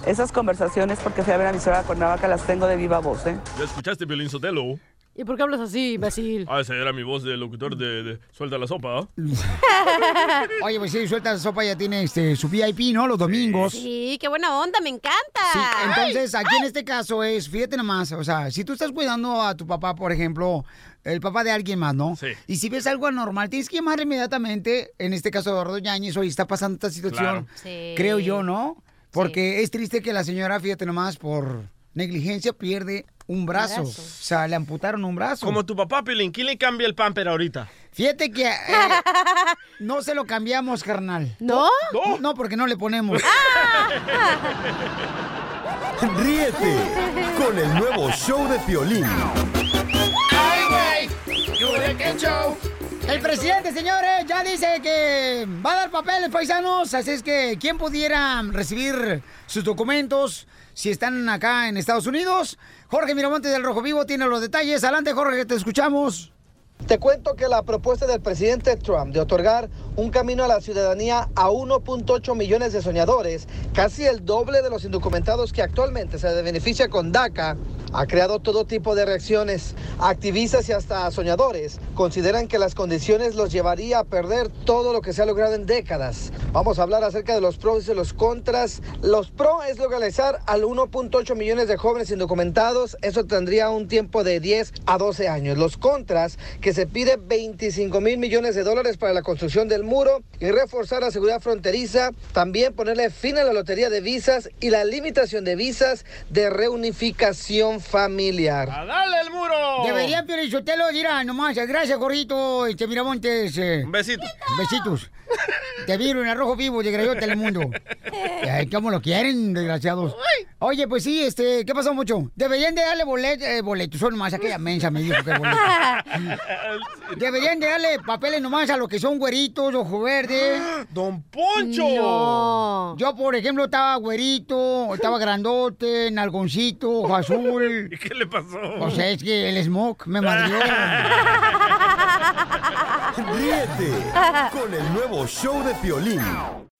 S33: esas conversaciones, porque fui a ver a mi suegra con Cuernavaca, las tengo de viva voz, ¿eh?
S3: ¿Ya escuchaste, Violín Sotelo?
S9: ¿Y por qué hablas así, imbécil?
S3: Ah, esa era mi voz de locutor de, de Suelta la Sopa, ¿ah?
S2: Oye, pues sí, suelta la sopa, ya tiene este, su VIP, ¿no? Los domingos.
S9: Sí, qué buena onda, me encanta.
S2: Sí, entonces aquí en este caso es, fíjate nomás, o sea, si tú estás cuidando a tu papá, por ejemplo, el papá de alguien más, ¿no?
S3: Sí.
S2: Y si ves algo anormal, tienes que llamar inmediatamente, en este caso Eduardo Yáñez, hoy está pasando esta situación,
S3: Claro. Sí.
S2: creo yo, ¿no? Porque es triste que la señora, fíjate nomás, por negligencia pierde un brazo.
S3: brazo.
S2: O sea, le amputaron un brazo.
S3: Como tu papá, Piolín, ¿quién le cambia el pamper ahorita?
S2: Fíjate que eh, no se lo cambiamos, carnal.
S9: ¿No?
S2: No, no porque no le ponemos.
S8: Ríete con el nuevo show de Piolín.
S2: El presidente, señores, ya dice que va a dar papeles paisanos, así es que quien pudiera recibir sus documentos si están acá en Estados Unidos. Jorge Miramontes del Rojo Vivo tiene los detalles. Adelante, Jorge, te escuchamos.
S4: Te cuento que la propuesta del presidente Trump de otorgar un camino a la ciudadanía a 1.8 millones de soñadores, casi el doble de los indocumentados que actualmente se beneficia con DACA, ha creado todo tipo de reacciones. Activistas y hasta soñadores consideran que las condiciones los llevaría a perder todo lo que se ha logrado en décadas. Vamos a hablar acerca de los pros y los contras. Los pro es legalizar al 1.8 millones de jóvenes indocumentados. Eso tendría un tiempo de 10 a 12 años. Los contras, que se pide 25 mil millones de dólares para la construcción del muro y reforzar la seguridad fronteriza. También ponerle fin a la lotería de visas y la limitación de visas de reunificación familiar.
S3: ¡Dale el muro!
S2: Deberían, Piorichotelo, dirá nomás. Gracias, Jorgito, este Miramontes. Un
S3: besito.
S2: Besitos. Te vieron en el rojo vivo de Grayo Telemundo. Ay, ¿Cómo lo quieren, desgraciados? Oye, pues sí, este, ¿qué pasó mucho? Deberían de darle bolet, eh, boletos, son nomás aquella mensa me dijo que boletos. Deberían de darle papeles nomás a los que son güeritos, ojo verde.
S3: ¡Don Poncho!
S2: No. Yo, por ejemplo, estaba güerito, estaba grandote, nalgoncito, ojo azul.
S3: ¿Y qué le pasó?
S2: O sea, es que el smoke me madrió.
S8: Ríete con el nuevo show de Piolín.